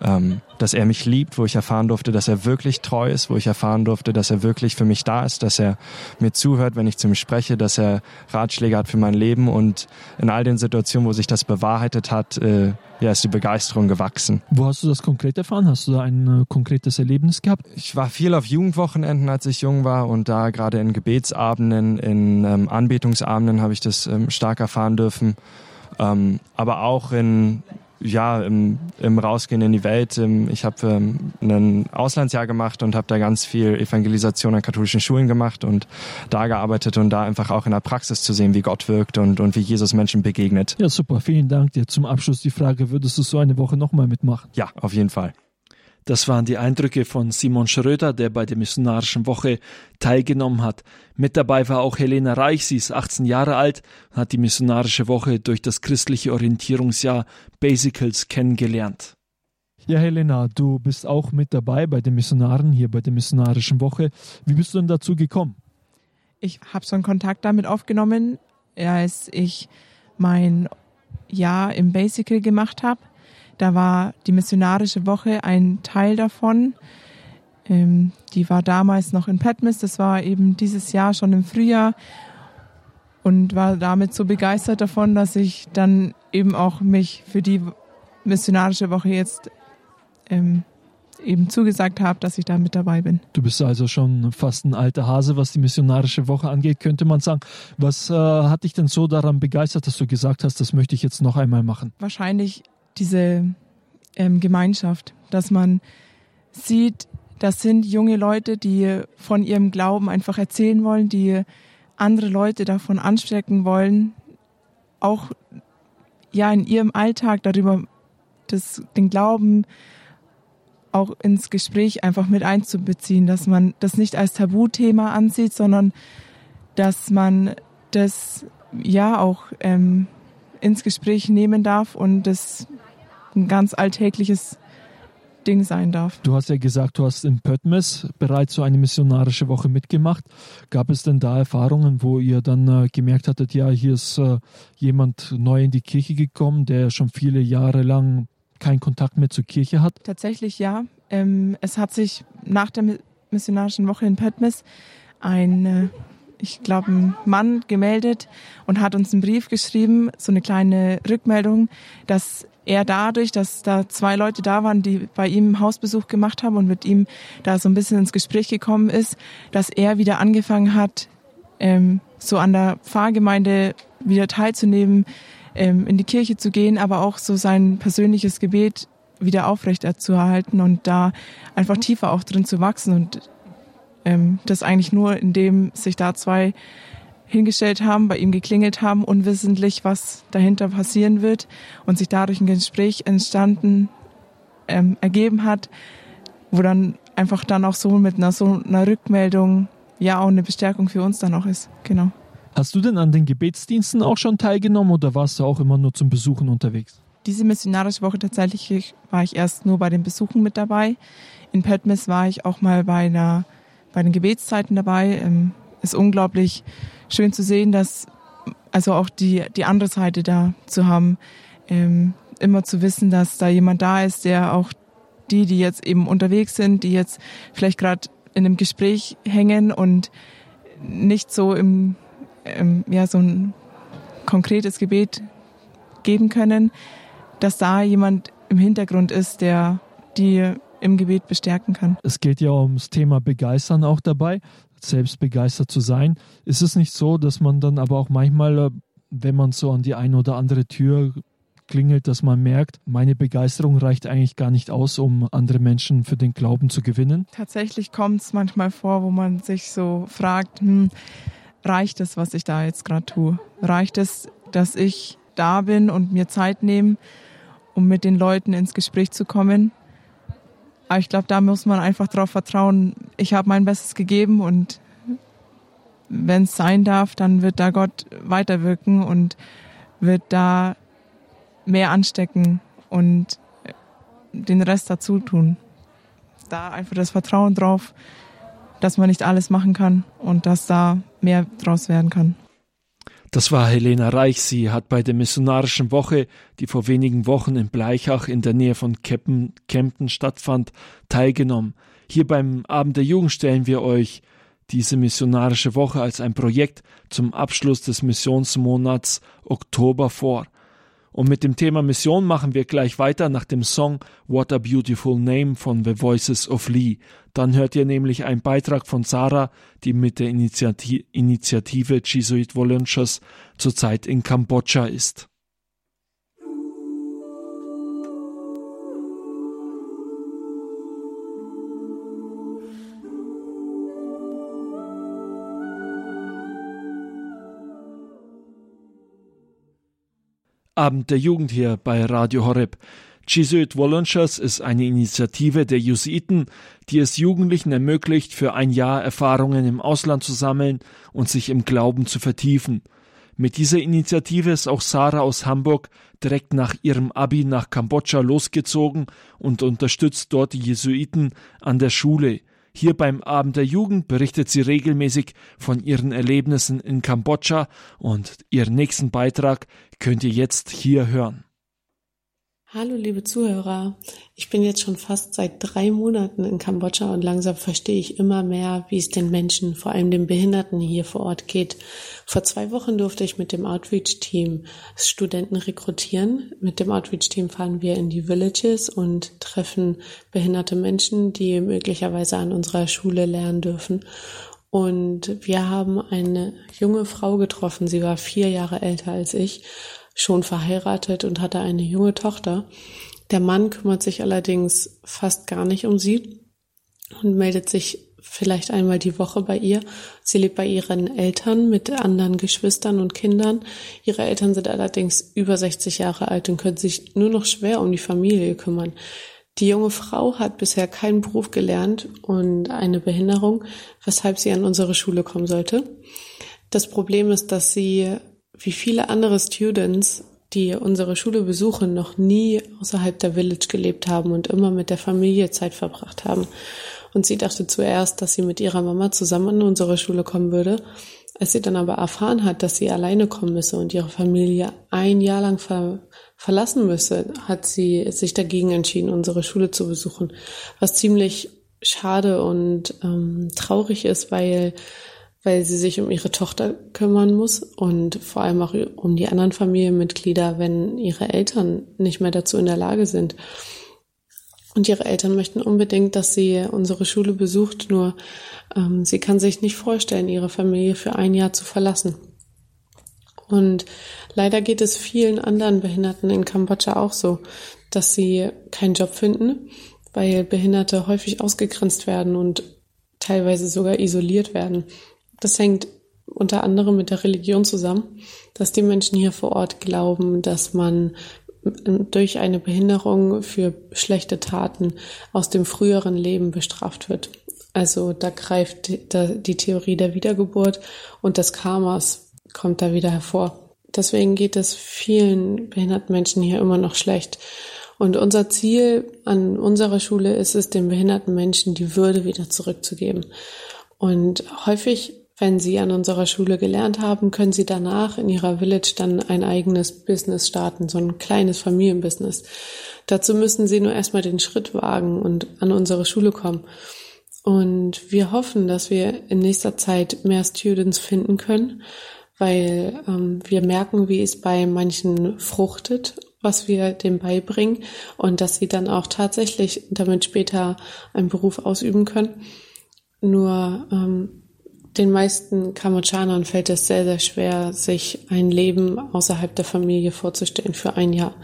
ähm, dass er mich liebt, wo ich erfahren durfte, dass er wirklich treu ist, wo ich erfahren durfte, dass er wirklich für mich da ist, dass er mir zuhört, wenn ich zu ihm spreche, dass er Ratschläge hat für mein Leben und in all den Situationen, wo sich das bewahrheitet hat, äh, ja, ist die Begeisterung gewachsen. Wo hast du das konkret erfahren? Hast du da ein äh, konkretes Erlebnis gehabt? Ich war viel auf Jugendwochenenden, als ich jung war und da gerade in Gebetsabenden, in ähm, Anbetungsabenden habe ich das ähm, stark erfahren dürfen. Ähm, aber auch in ja, im, im Rausgehen in die Welt. Ich habe ähm, ein Auslandsjahr gemacht und habe da ganz viel Evangelisation an katholischen Schulen gemacht und da gearbeitet und da einfach auch in der Praxis zu sehen, wie Gott wirkt und, und wie Jesus Menschen begegnet. Ja, super. Vielen Dank dir. Zum Abschluss die Frage, würdest du so eine Woche nochmal mitmachen? Ja, auf jeden Fall. Das waren die Eindrücke von Simon Schröder, der bei der Missionarischen Woche teilgenommen hat. Mit dabei war auch Helena Reich, sie ist 18 Jahre alt und hat die Missionarische Woche durch das christliche Orientierungsjahr Basicals kennengelernt. Ja, Helena, du bist auch mit dabei bei den Missionaren hier bei der Missionarischen Woche. Wie bist du denn dazu gekommen? Ich habe so einen Kontakt damit aufgenommen, als ich mein Jahr im Basical gemacht habe da war die missionarische Woche ein Teil davon. Ähm, die war damals noch in Patmos, das war eben dieses Jahr schon im Frühjahr und war damit so begeistert davon, dass ich dann eben auch mich für die missionarische Woche jetzt ähm, eben zugesagt habe, dass ich da mit dabei bin. Du bist also schon fast ein alter Hase, was die missionarische Woche angeht, könnte man sagen. Was äh, hat dich denn so daran begeistert, dass du gesagt hast, das möchte ich jetzt noch einmal machen? Wahrscheinlich diese ähm, Gemeinschaft, dass man sieht, das sind junge Leute, die von ihrem Glauben einfach erzählen wollen, die andere Leute davon anstecken wollen, auch ja in ihrem Alltag darüber das, den Glauben auch ins Gespräch einfach mit einzubeziehen, dass man das nicht als Tabuthema ansieht, sondern dass man das ja auch ähm, ins Gespräch nehmen darf und das ein ganz alltägliches Ding sein darf. Du hast ja gesagt, du hast in Pöttmes bereits so eine missionarische Woche mitgemacht. Gab es denn da Erfahrungen, wo ihr dann äh, gemerkt hattet, ja, hier ist äh, jemand neu in die Kirche gekommen, der schon viele Jahre lang keinen Kontakt mehr zur Kirche hat? Tatsächlich ja. Ähm, es hat sich nach der missionarischen Woche in Pöttmes ein äh, ich glaube, ein Mann gemeldet und hat uns einen Brief geschrieben, so eine kleine Rückmeldung, dass er dadurch, dass da zwei Leute da waren, die bei ihm Hausbesuch gemacht haben und mit ihm da so ein bisschen ins Gespräch gekommen ist, dass er wieder angefangen hat, ähm, so an der Pfarrgemeinde wieder teilzunehmen, ähm, in die Kirche zu gehen, aber auch so sein persönliches Gebet wieder aufrecht zu erhalten und da einfach tiefer auch drin zu wachsen und ähm, das eigentlich nur, indem sich da zwei hingestellt haben, bei ihm geklingelt haben, unwissentlich, was dahinter passieren wird und sich dadurch ein Gespräch entstanden, ähm, ergeben hat, wo dann einfach dann auch so mit einer so einer Rückmeldung ja auch eine Bestärkung für uns dann auch ist. Genau. Hast du denn an den Gebetsdiensten auch schon teilgenommen oder warst du auch immer nur zum Besuchen unterwegs? Diese missionarische Woche tatsächlich war ich erst nur bei den Besuchen mit dabei. In Petmis war ich auch mal bei einer bei den Gebetszeiten dabei. Ähm, ist unglaublich schön zu sehen, dass also auch die, die andere Seite da zu haben, ähm, immer zu wissen, dass da jemand da ist, der auch die, die jetzt eben unterwegs sind, die jetzt vielleicht gerade in einem Gespräch hängen und nicht so im, im, ja, so ein konkretes Gebet geben können, dass da jemand im Hintergrund ist, der die im Gebet bestärken kann. Es geht ja ums Thema Begeistern auch dabei, selbst begeistert zu sein. Ist es nicht so, dass man dann aber auch manchmal, äh, wenn man so an die eine oder andere Tür klingelt, dass man merkt, meine Begeisterung reicht eigentlich gar nicht aus, um andere Menschen für den Glauben zu gewinnen? Tatsächlich kommt es manchmal vor, wo man sich so fragt, hm, reicht es, was ich da jetzt gerade tue? Reicht es, dass ich da bin und mir Zeit nehme, um mit den Leuten ins Gespräch zu kommen? Aber ich glaube, da muss man einfach darauf vertrauen, ich habe mein Bestes gegeben und wenn es sein darf, dann wird da Gott weiterwirken und wird da mehr anstecken und den Rest dazu tun. Da einfach das Vertrauen drauf, dass man nicht alles machen kann und dass da mehr draus werden kann. Das war Helena Reich. Sie hat bei der Missionarischen Woche, die vor wenigen Wochen in Bleichach in der Nähe von Kempen, Kempten stattfand, teilgenommen. Hier beim Abend der Jugend stellen wir euch diese missionarische Woche als ein Projekt zum Abschluss des Missionsmonats Oktober vor. Und mit dem Thema Mission machen wir gleich weiter nach dem Song What a Beautiful Name von The Voices of Lee. Dann hört ihr nämlich einen Beitrag von Sarah, die mit der Initiative, Jesuit Volunteers zurzeit in Kambodscha ist. Abend der Jugend hier bei Radio Horeb. Jesuit Volunteers ist eine Initiative der Jesuiten, die es Jugendlichen ermöglicht, für ein Jahr Erfahrungen im Ausland zu sammeln und sich im Glauben zu vertiefen. Mit dieser Initiative ist auch Sarah aus Hamburg direkt nach ihrem Abi nach Kambodscha losgezogen und unterstützt dort die Jesuiten an der Schule. Hier beim Abend der Jugend berichtet sie regelmäßig von ihren Erlebnissen in Kambodscha und ihren nächsten Beitrag könnt ihr jetzt hier hören. Hallo liebe Zuhörer, ich bin jetzt schon fast seit drei Monaten in Kambodscha und langsam verstehe ich immer mehr, wie es den Menschen, vor allem den Behinderten hier vor Ort geht. Vor zwei Wochen durfte ich mit dem Outreach-Team Studenten rekrutieren. Mit dem Outreach-Team fahren wir in die Villages und treffen behinderte Menschen, die möglicherweise an unserer Schule lernen dürfen. Und wir haben eine junge Frau getroffen, sie war vier Jahre älter als ich schon verheiratet und hatte eine junge Tochter. Der Mann kümmert sich allerdings fast gar nicht um sie und meldet sich vielleicht einmal die Woche bei ihr. Sie lebt bei ihren Eltern mit anderen Geschwistern und Kindern. Ihre Eltern sind allerdings über 60 Jahre alt und können sich nur noch schwer um die Familie kümmern. Die junge Frau hat bisher keinen Beruf gelernt und eine Behinderung, weshalb sie an unsere Schule kommen sollte. Das Problem ist, dass sie wie viele andere Students, die unsere Schule besuchen, noch nie außerhalb der Village gelebt haben und immer mit der Familie Zeit verbracht haben. Und sie dachte zuerst, dass sie mit ihrer Mama zusammen an unsere Schule kommen würde. Als sie dann aber erfahren hat, dass sie alleine kommen müsse und ihre Familie ein Jahr lang ver verlassen müsse, hat sie sich dagegen entschieden, unsere Schule zu besuchen. Was ziemlich schade und ähm, traurig ist, weil weil sie sich um ihre Tochter kümmern muss und vor allem auch um die anderen Familienmitglieder, wenn ihre Eltern nicht mehr dazu in der Lage sind. Und ihre Eltern möchten unbedingt, dass sie unsere Schule besucht, nur ähm, sie kann sich nicht vorstellen, ihre Familie für ein Jahr zu verlassen. Und leider geht es vielen anderen Behinderten in Kambodscha auch so, dass sie keinen Job finden, weil Behinderte häufig ausgegrenzt werden und teilweise sogar isoliert werden. Das hängt unter anderem mit der Religion zusammen, dass die Menschen hier vor Ort glauben, dass man durch eine Behinderung für schlechte Taten aus dem früheren Leben bestraft wird. Also da greift die Theorie der Wiedergeburt und des Karmas kommt da wieder hervor. Deswegen geht es vielen behinderten Menschen hier immer noch schlecht. Und unser Ziel an unserer Schule ist es, den behinderten Menschen die Würde wieder zurückzugeben. Und häufig wenn Sie an unserer Schule gelernt haben, können Sie danach in Ihrer Village dann ein eigenes Business starten, so ein kleines Familienbusiness. Dazu müssen Sie nur erstmal den Schritt wagen und an unsere Schule kommen. Und wir hoffen, dass wir in nächster Zeit mehr Students finden können, weil ähm, wir merken, wie es bei manchen fruchtet, was wir dem beibringen und dass sie dann auch tatsächlich damit später einen Beruf ausüben können. Nur ähm, den meisten Kambodschanern fällt es sehr, sehr schwer, sich ein Leben außerhalb der Familie vorzustellen für ein Jahr.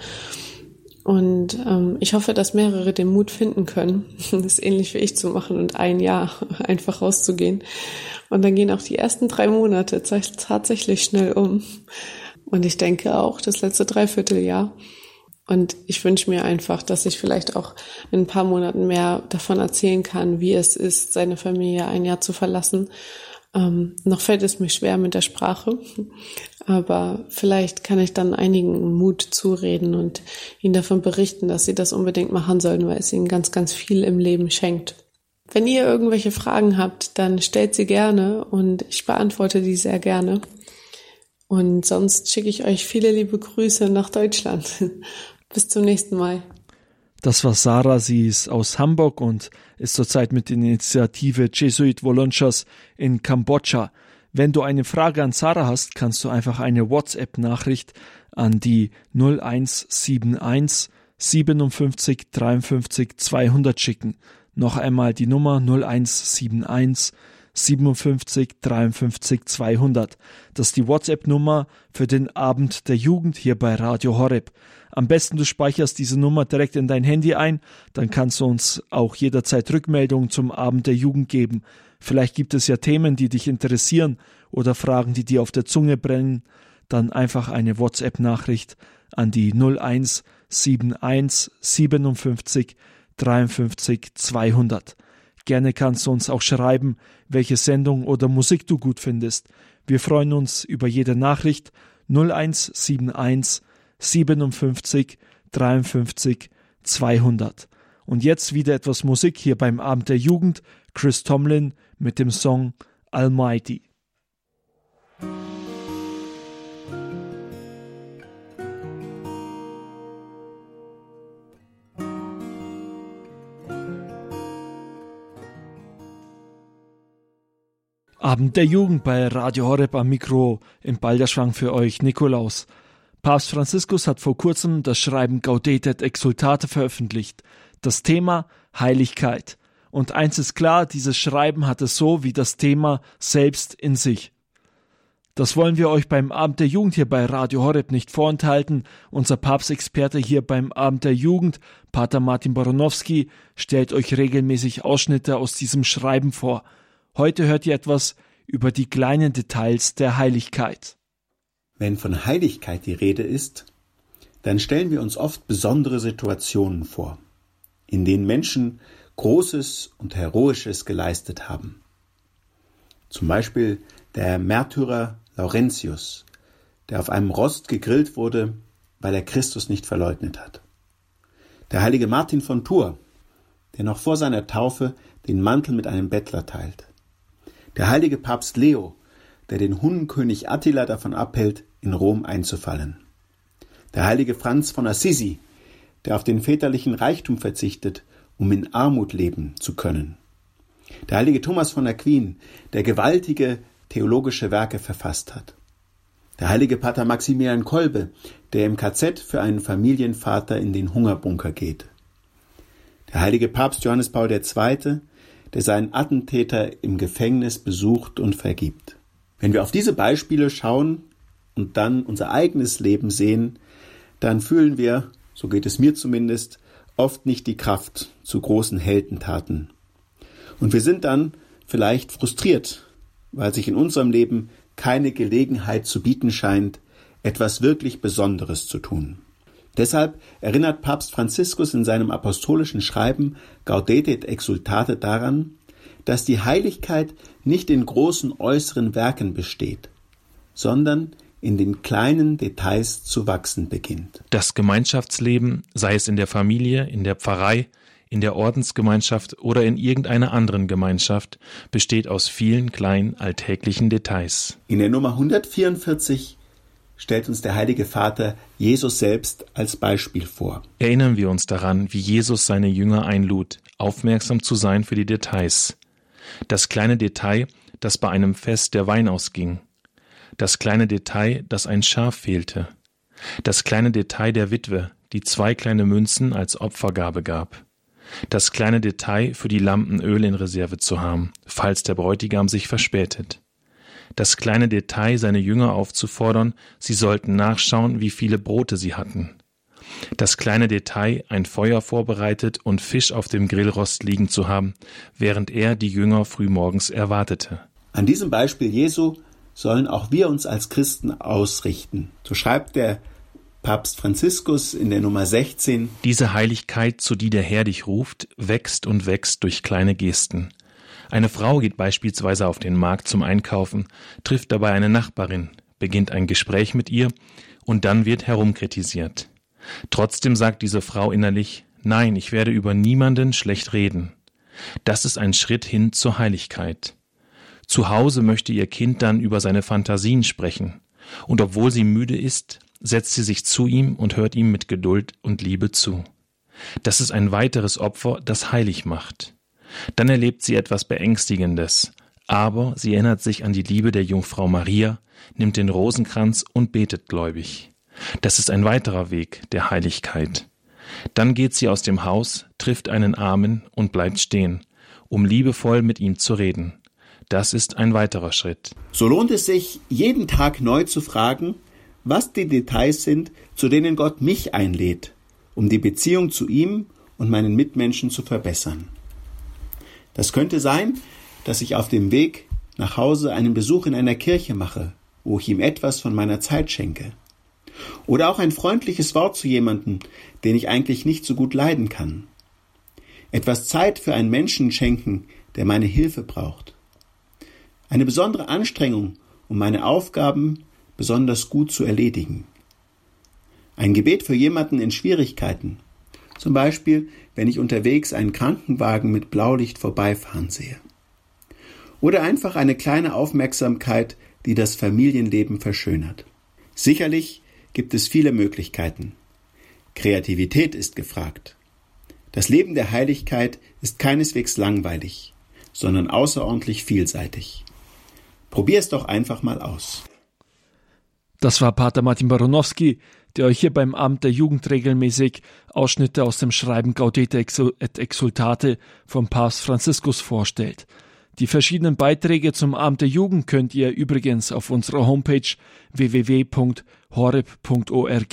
Und ähm, ich hoffe, dass mehrere den Mut finden können, das ähnlich wie ich zu machen und ein Jahr einfach rauszugehen. Und dann gehen auch die ersten drei Monate tatsächlich schnell um. Und ich denke auch das letzte Dreivierteljahr. Und ich wünsche mir einfach, dass ich vielleicht auch in ein paar Monaten mehr davon erzählen kann, wie es ist, seine Familie ein Jahr zu verlassen. Ähm, noch fällt es mir schwer mit der Sprache, aber vielleicht kann ich dann einigen Mut zureden und ihnen davon berichten, dass sie das unbedingt machen sollen, weil es ihnen ganz, ganz viel im Leben schenkt. Wenn ihr irgendwelche Fragen habt, dann stellt sie gerne und ich beantworte die sehr gerne. Und sonst schicke ich euch viele liebe Grüße nach Deutschland. Bis zum nächsten Mal. Das war Sarah, sie ist aus Hamburg und ist zurzeit mit der Initiative Jesuit Volunteers in Kambodscha. Wenn du eine Frage an Sarah hast, kannst du einfach eine WhatsApp-Nachricht an die 0171 57 53 200 schicken. Noch einmal die Nummer 0171 57 53 200. Das ist die WhatsApp-Nummer für den Abend der Jugend hier bei Radio Horeb. Am besten du speicherst diese Nummer direkt in dein Handy ein, dann kannst du uns auch jederzeit Rückmeldungen zum Abend der Jugend geben. Vielleicht gibt es ja Themen, die dich interessieren oder Fragen, die dir auf der Zunge brennen, dann einfach eine WhatsApp-Nachricht an die 0171 57 53 200. Gerne kannst du uns auch schreiben, welche Sendung oder Musik du gut findest. Wir freuen uns über jede Nachricht 0171 57 53 200. Und jetzt wieder etwas Musik hier beim Abend der Jugend. Chris Tomlin mit dem Song Almighty. Abend der Jugend bei Radio Horeb am Mikro im Balderschwang für euch Nikolaus. Papst Franziskus hat vor kurzem das Schreiben Gaudetet Exultate veröffentlicht. Das Thema Heiligkeit. Und eins ist klar, dieses Schreiben hat es so wie das Thema selbst in sich. Das wollen wir euch beim Abend der Jugend hier bei Radio Horeb nicht vorenthalten. Unser Papstexperte hier beim Abend der Jugend, Pater Martin Boronowski, stellt euch regelmäßig Ausschnitte aus diesem Schreiben vor – Heute hört ihr etwas über die kleinen Details der Heiligkeit. Wenn von Heiligkeit die Rede ist, dann stellen wir uns oft besondere Situationen vor, in denen Menschen Großes und Heroisches geleistet haben. Zum Beispiel der Märtyrer Laurentius, der auf einem Rost gegrillt wurde, weil er Christus nicht verleugnet hat. Der heilige Martin von Tours, der noch vor seiner Taufe den Mantel mit einem Bettler teilt. Der heilige Papst Leo, der den Hunnenkönig Attila davon abhält, in Rom einzufallen. Der heilige Franz von Assisi, der auf den väterlichen Reichtum verzichtet, um in Armut leben zu können. Der heilige Thomas von Aquin, der gewaltige theologische Werke verfasst hat. Der heilige Pater Maximilian Kolbe, der im KZ für einen Familienvater in den Hungerbunker geht. Der heilige Papst Johannes Paul II., der seinen Attentäter im Gefängnis besucht und vergibt. Wenn wir auf diese Beispiele schauen und dann unser eigenes Leben sehen, dann fühlen wir, so geht es mir zumindest, oft nicht die Kraft zu großen Heldentaten. Und wir sind dann vielleicht frustriert, weil sich in unserem Leben keine Gelegenheit zu bieten scheint, etwas wirklich Besonderes zu tun. Deshalb erinnert Papst Franziskus in seinem apostolischen Schreiben Gaudete et Exultate daran, dass die Heiligkeit nicht in großen äußeren Werken besteht, sondern in den kleinen Details zu wachsen beginnt. Das Gemeinschaftsleben, sei es in der Familie, in der Pfarrei, in der Ordensgemeinschaft oder in irgendeiner anderen Gemeinschaft, besteht aus vielen kleinen alltäglichen Details. In der Nummer 144 stellt uns der Heilige Vater Jesus selbst als Beispiel vor. Erinnern wir uns daran, wie Jesus seine Jünger einlud, aufmerksam zu sein für die Details. Das kleine Detail, dass bei einem Fest der Wein ausging. Das kleine Detail, dass ein Schaf fehlte. Das kleine Detail der Witwe, die zwei kleine Münzen als Opfergabe gab. Das kleine Detail, für die Lampen Öl in Reserve zu haben, falls der Bräutigam sich verspätet das kleine Detail, seine Jünger aufzufordern, sie sollten nachschauen, wie viele Brote sie hatten. Das kleine Detail, ein Feuer vorbereitet und Fisch auf dem Grillrost liegen zu haben, während er die Jünger frühmorgens erwartete. An diesem Beispiel Jesu sollen auch wir uns als Christen ausrichten. So schreibt der Papst Franziskus in der Nummer 16. Diese Heiligkeit, zu die der Herr dich ruft, wächst und wächst durch kleine Gesten. Eine Frau geht beispielsweise auf den Markt zum Einkaufen, trifft dabei eine Nachbarin, beginnt ein Gespräch mit ihr und dann wird herumkritisiert. Trotzdem sagt diese Frau innerlich, nein, ich werde über niemanden schlecht reden. Das ist ein Schritt hin zur Heiligkeit. Zu Hause möchte ihr Kind dann über seine Fantasien sprechen, und obwohl sie müde ist, setzt sie sich zu ihm und hört ihm mit Geduld und Liebe zu. Das ist ein weiteres Opfer, das heilig macht. Dann erlebt sie etwas Beängstigendes, aber sie erinnert sich an die Liebe der Jungfrau Maria, nimmt den Rosenkranz und betet gläubig. Das ist ein weiterer Weg der Heiligkeit. Dann geht sie aus dem Haus, trifft einen Armen und bleibt stehen, um liebevoll mit ihm zu reden. Das ist ein weiterer Schritt. So lohnt es sich, jeden Tag neu zu fragen, was die Details sind, zu denen Gott mich einlädt, um die Beziehung zu ihm und meinen Mitmenschen zu verbessern. Das könnte sein, dass ich auf dem Weg nach Hause einen Besuch in einer Kirche mache, wo ich ihm etwas von meiner Zeit schenke. Oder auch ein freundliches Wort zu jemandem, den ich eigentlich nicht so gut leiden kann. Etwas Zeit für einen Menschen schenken, der meine Hilfe braucht. Eine besondere Anstrengung, um meine Aufgaben besonders gut zu erledigen. Ein Gebet für jemanden in Schwierigkeiten. Zum Beispiel, wenn ich unterwegs einen Krankenwagen mit Blaulicht vorbeifahren sehe. Oder einfach eine kleine Aufmerksamkeit, die das Familienleben verschönert. Sicherlich gibt es viele Möglichkeiten. Kreativität ist gefragt. Das Leben der Heiligkeit ist keineswegs langweilig, sondern außerordentlich vielseitig. Probier es doch einfach mal aus. Das war Pater Martin Baronowski, der euch hier beim Amt der Jugend regelmäßig Ausschnitte aus dem Schreiben Gaudete et Exultate vom Papst Franziskus vorstellt. Die verschiedenen Beiträge zum Abend der Jugend könnt ihr übrigens auf unserer Homepage www.horeb.org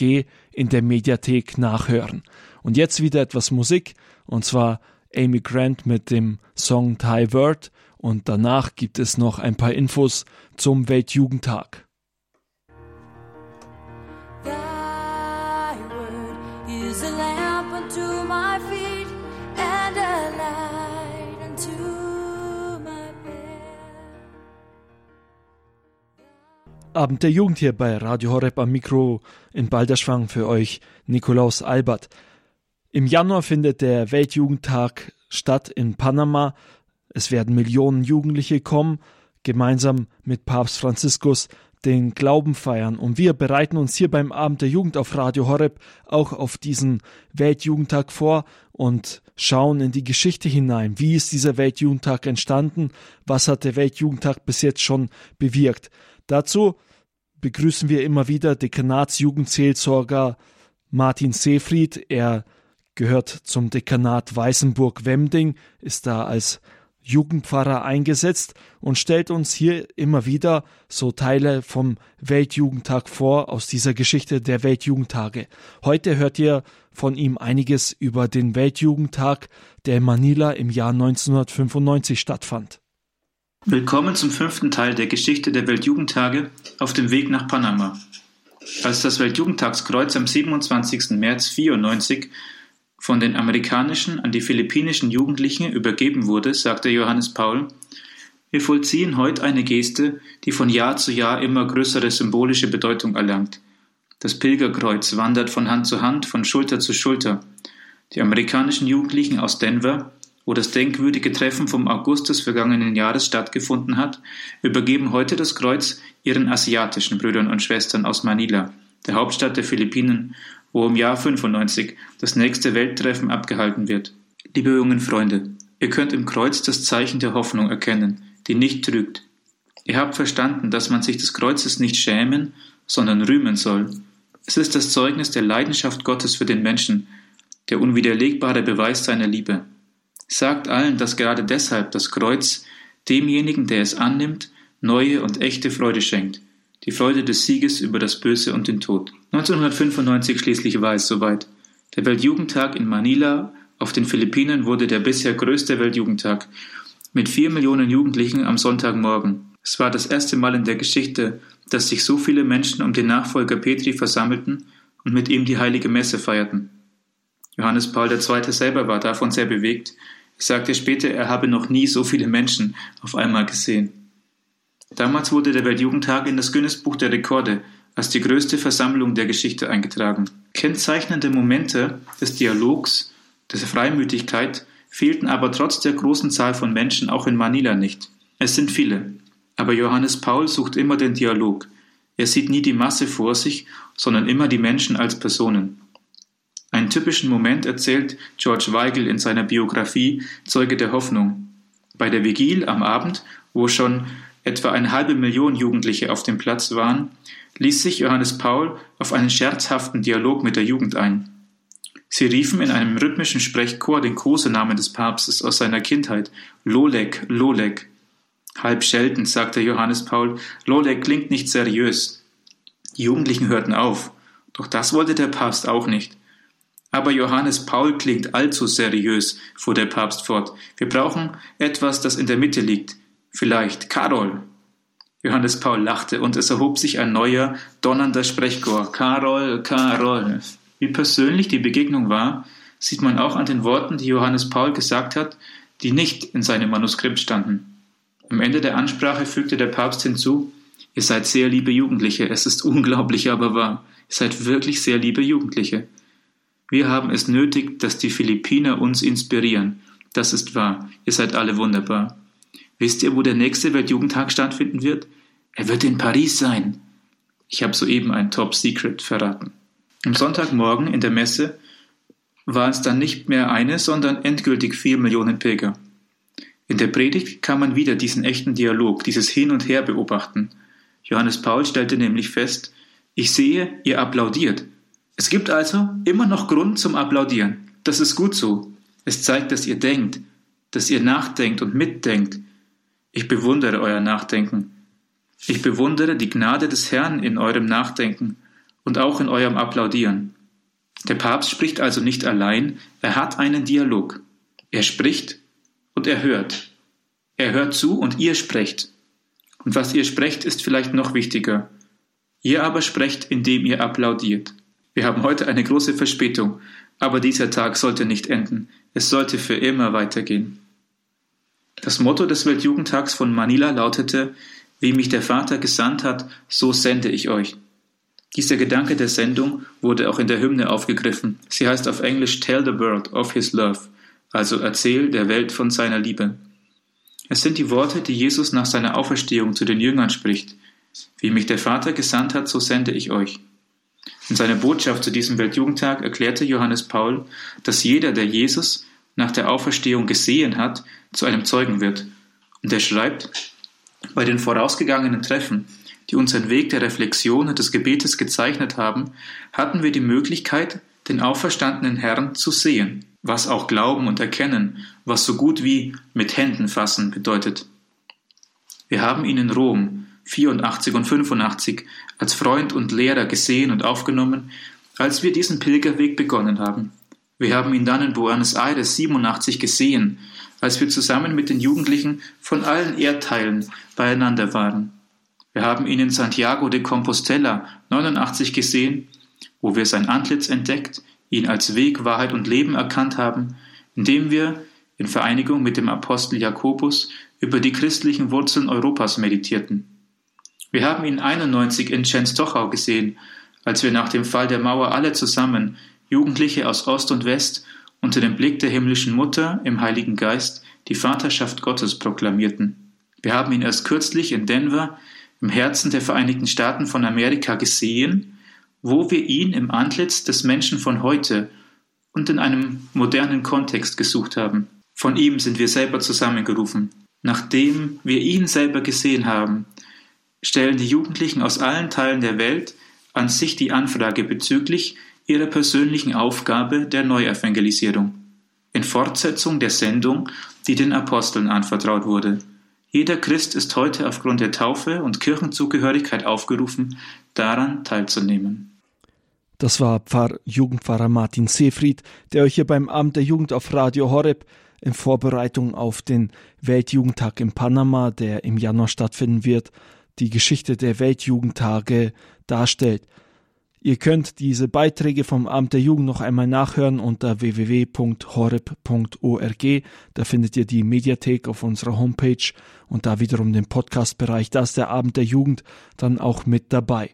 in der Mediathek nachhören. Und jetzt wieder etwas Musik, und zwar Amy Grant mit dem Song Thai Word und danach gibt es noch ein paar Infos zum Weltjugendtag. Abend der Jugend hier bei Radio Horeb am Mikro in Balderschwang für euch Nikolaus Albert. Im Januar findet der Weltjugendtag statt in Panama. Es werden Millionen Jugendliche kommen, gemeinsam mit Papst Franziskus den Glauben feiern. Und wir bereiten uns hier beim Abend der Jugend auf Radio Horeb auch auf diesen Weltjugendtag vor und schauen in die Geschichte hinein. Wie ist dieser Weltjugendtag entstanden? Was hat der Weltjugendtag bis jetzt schon bewirkt? Dazu begrüßen wir immer wieder Dekanatsjugendseelsorger Martin Seefried. Er gehört zum Dekanat Weißenburg-Wemding, ist da als Jugendpfarrer eingesetzt und stellt uns hier immer wieder so Teile vom Weltjugendtag vor aus dieser Geschichte der Weltjugendtage. Heute hört ihr von ihm einiges über den Weltjugendtag, der in Manila im Jahr 1995 stattfand. Willkommen zum fünften Teil der Geschichte der Weltjugendtage auf dem Weg nach Panama. Als das Weltjugendtagskreuz am 27. März 1994 von den amerikanischen an die philippinischen Jugendlichen übergeben wurde, sagte Johannes Paul, wir vollziehen heute eine Geste, die von Jahr zu Jahr immer größere symbolische Bedeutung erlangt. Das Pilgerkreuz wandert von Hand zu Hand, von Schulter zu Schulter. Die amerikanischen Jugendlichen aus Denver wo das denkwürdige Treffen vom August des vergangenen Jahres stattgefunden hat, übergeben heute das Kreuz ihren asiatischen Brüdern und Schwestern aus Manila, der Hauptstadt der Philippinen, wo im Jahr 95 das nächste Welttreffen abgehalten wird. Liebe jungen Freunde, ihr könnt im Kreuz das Zeichen der Hoffnung erkennen, die nicht trügt. Ihr habt verstanden, dass man sich des Kreuzes nicht schämen, sondern rühmen soll. Es ist das Zeugnis der Leidenschaft Gottes für den Menschen, der unwiderlegbare Beweis seiner Liebe. Sagt allen, dass gerade deshalb das Kreuz demjenigen, der es annimmt, neue und echte Freude schenkt, die Freude des Sieges über das Böse und den Tod. 1995 schließlich war es soweit. Der Weltjugendtag in Manila auf den Philippinen wurde der bisher größte Weltjugendtag mit vier Millionen Jugendlichen am Sonntagmorgen. Es war das erste Mal in der Geschichte, dass sich so viele Menschen um den Nachfolger Petri versammelten, und mit ihm die heilige Messe feierten. Johannes Paul II. selber war davon sehr bewegt. Sagte später, er habe noch nie so viele Menschen auf einmal gesehen. Damals wurde der Weltjugendtag in das Guinness-Buch der Rekorde als die größte Versammlung der Geschichte eingetragen. Kennzeichnende Momente des Dialogs, der Freimütigkeit fehlten aber trotz der großen Zahl von Menschen auch in Manila nicht. Es sind viele. Aber Johannes Paul sucht immer den Dialog. Er sieht nie die Masse vor sich, sondern immer die Menschen als Personen. Einen typischen Moment erzählt George Weigel in seiner Biografie Zeuge der Hoffnung. Bei der Vigil am Abend, wo schon etwa eine halbe Million Jugendliche auf dem Platz waren, ließ sich Johannes Paul auf einen scherzhaften Dialog mit der Jugend ein. Sie riefen in einem rhythmischen Sprechchor den Kosenamen des Papstes aus seiner Kindheit. Lolek, Lolek. Halb scheltend sagte Johannes Paul, Lolek klingt nicht seriös. Die Jugendlichen hörten auf. Doch das wollte der Papst auch nicht. Aber Johannes Paul klingt allzu seriös, fuhr der Papst fort. Wir brauchen etwas, das in der Mitte liegt. Vielleicht Karol. Johannes Paul lachte und es erhob sich ein neuer, donnernder Sprechchor. Karol, Karol. Wie persönlich die Begegnung war, sieht man auch an den Worten, die Johannes Paul gesagt hat, die nicht in seinem Manuskript standen. Am Ende der Ansprache fügte der Papst hinzu, Ihr seid sehr liebe Jugendliche, es ist unglaublich, aber wahr. Ihr seid wirklich sehr liebe Jugendliche. Wir haben es nötig, dass die Philippiner uns inspirieren. Das ist wahr. Ihr seid alle wunderbar. Wisst ihr, wo der nächste Weltjugendtag stattfinden wird? Er wird in Paris sein. Ich habe soeben ein Top Secret verraten. Am Sonntagmorgen in der Messe waren es dann nicht mehr eine, sondern endgültig vier Millionen Pilger. In der Predigt kann man wieder diesen echten Dialog, dieses Hin und Her beobachten. Johannes Paul stellte nämlich fest, ich sehe, ihr applaudiert. Es gibt also immer noch Grund zum Applaudieren. Das ist gut so. Es zeigt, dass ihr denkt, dass ihr nachdenkt und mitdenkt. Ich bewundere euer Nachdenken. Ich bewundere die Gnade des Herrn in eurem Nachdenken und auch in eurem Applaudieren. Der Papst spricht also nicht allein, er hat einen Dialog. Er spricht und er hört. Er hört zu und ihr sprecht. Und was ihr sprecht, ist vielleicht noch wichtiger. Ihr aber sprecht, indem ihr applaudiert. Wir haben heute eine große Verspätung, aber dieser Tag sollte nicht enden. Es sollte für immer weitergehen. Das Motto des Weltjugendtags von Manila lautete, wie mich der Vater gesandt hat, so sende ich euch. Dieser Gedanke der Sendung wurde auch in der Hymne aufgegriffen. Sie heißt auf Englisch Tell the World of His Love, also erzähl der Welt von seiner Liebe. Es sind die Worte, die Jesus nach seiner Auferstehung zu den Jüngern spricht. Wie mich der Vater gesandt hat, so sende ich euch. In seiner Botschaft zu diesem Weltjugendtag erklärte Johannes Paul, dass jeder, der Jesus nach der Auferstehung gesehen hat, zu einem Zeugen wird. Und er schreibt, bei den vorausgegangenen Treffen die unseren Weg der Reflexion und des Gebetes gezeichnet haben, hatten wir die Möglichkeit, den auferstandenen Herrn zu sehen, was auch Glauben und Erkennen, was so gut wie mit Händen fassen bedeutet. Wir haben ihn in Rom 84 und 85 als Freund und Lehrer gesehen und aufgenommen, als wir diesen Pilgerweg begonnen haben. Wir haben ihn dann in Buenos Aires 87 gesehen, als wir zusammen mit den Jugendlichen von allen Erdteilen beieinander waren. Wir haben ihn in Santiago de Compostela 89 gesehen, wo wir sein Antlitz entdeckt, ihn als Weg, Wahrheit und Leben erkannt haben, indem wir in Vereinigung mit dem Apostel Jakobus über die christlichen Wurzeln Europas meditierten. Wir haben ihn 91 in Częstochow gesehen, als wir nach dem Fall der Mauer alle zusammen, Jugendliche aus Ost und West, unter dem Blick der himmlischen Mutter im Heiligen Geist die Vaterschaft Gottes proklamierten. Wir haben ihn erst kürzlich in Denver im Herzen der Vereinigten Staaten von Amerika gesehen, wo wir ihn im Antlitz des Menschen von heute und in einem modernen Kontext gesucht haben. Von ihm sind wir selber zusammengerufen. Nachdem wir ihn selber gesehen haben, stellen die Jugendlichen aus allen Teilen der Welt an sich die Anfrage bezüglich ihrer persönlichen Aufgabe der Neuevangelisierung, in Fortsetzung der Sendung, die den Aposteln anvertraut wurde. Jeder Christ ist heute aufgrund der Taufe und Kirchenzugehörigkeit aufgerufen, daran teilzunehmen. Das war Pfarr Jugendpfarrer Martin Seefried, der euch hier beim Abend der Jugend auf Radio Horeb in Vorbereitung auf den Weltjugendtag in Panama, der im Januar stattfinden wird, die Geschichte der Weltjugendtage darstellt. Ihr könnt diese Beiträge vom Abend der Jugend noch einmal nachhören unter www.horeb.org. Da findet ihr die Mediathek auf unserer Homepage und da wiederum den Podcast-Bereich. Da ist der Abend der Jugend dann auch mit dabei.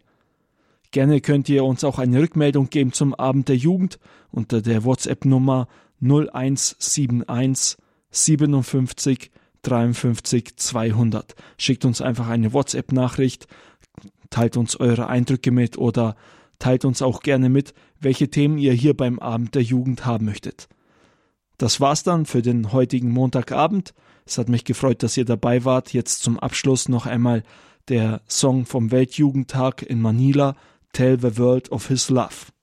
Gerne könnt ihr uns auch eine Rückmeldung geben zum Abend der Jugend unter der WhatsApp-Nummer 0171 57 53 200. Schickt uns einfach eine WhatsApp-Nachricht, teilt uns eure Eindrücke mit oder teilt uns auch gerne mit, welche Themen ihr hier beim Abend der Jugend haben möchtet. Das war's dann für den heutigen Montagabend. Es hat mich gefreut, dass ihr dabei wart. Jetzt zum Abschluss noch einmal der Song vom Weltjugendtag in Manila, Tell the World of His Love.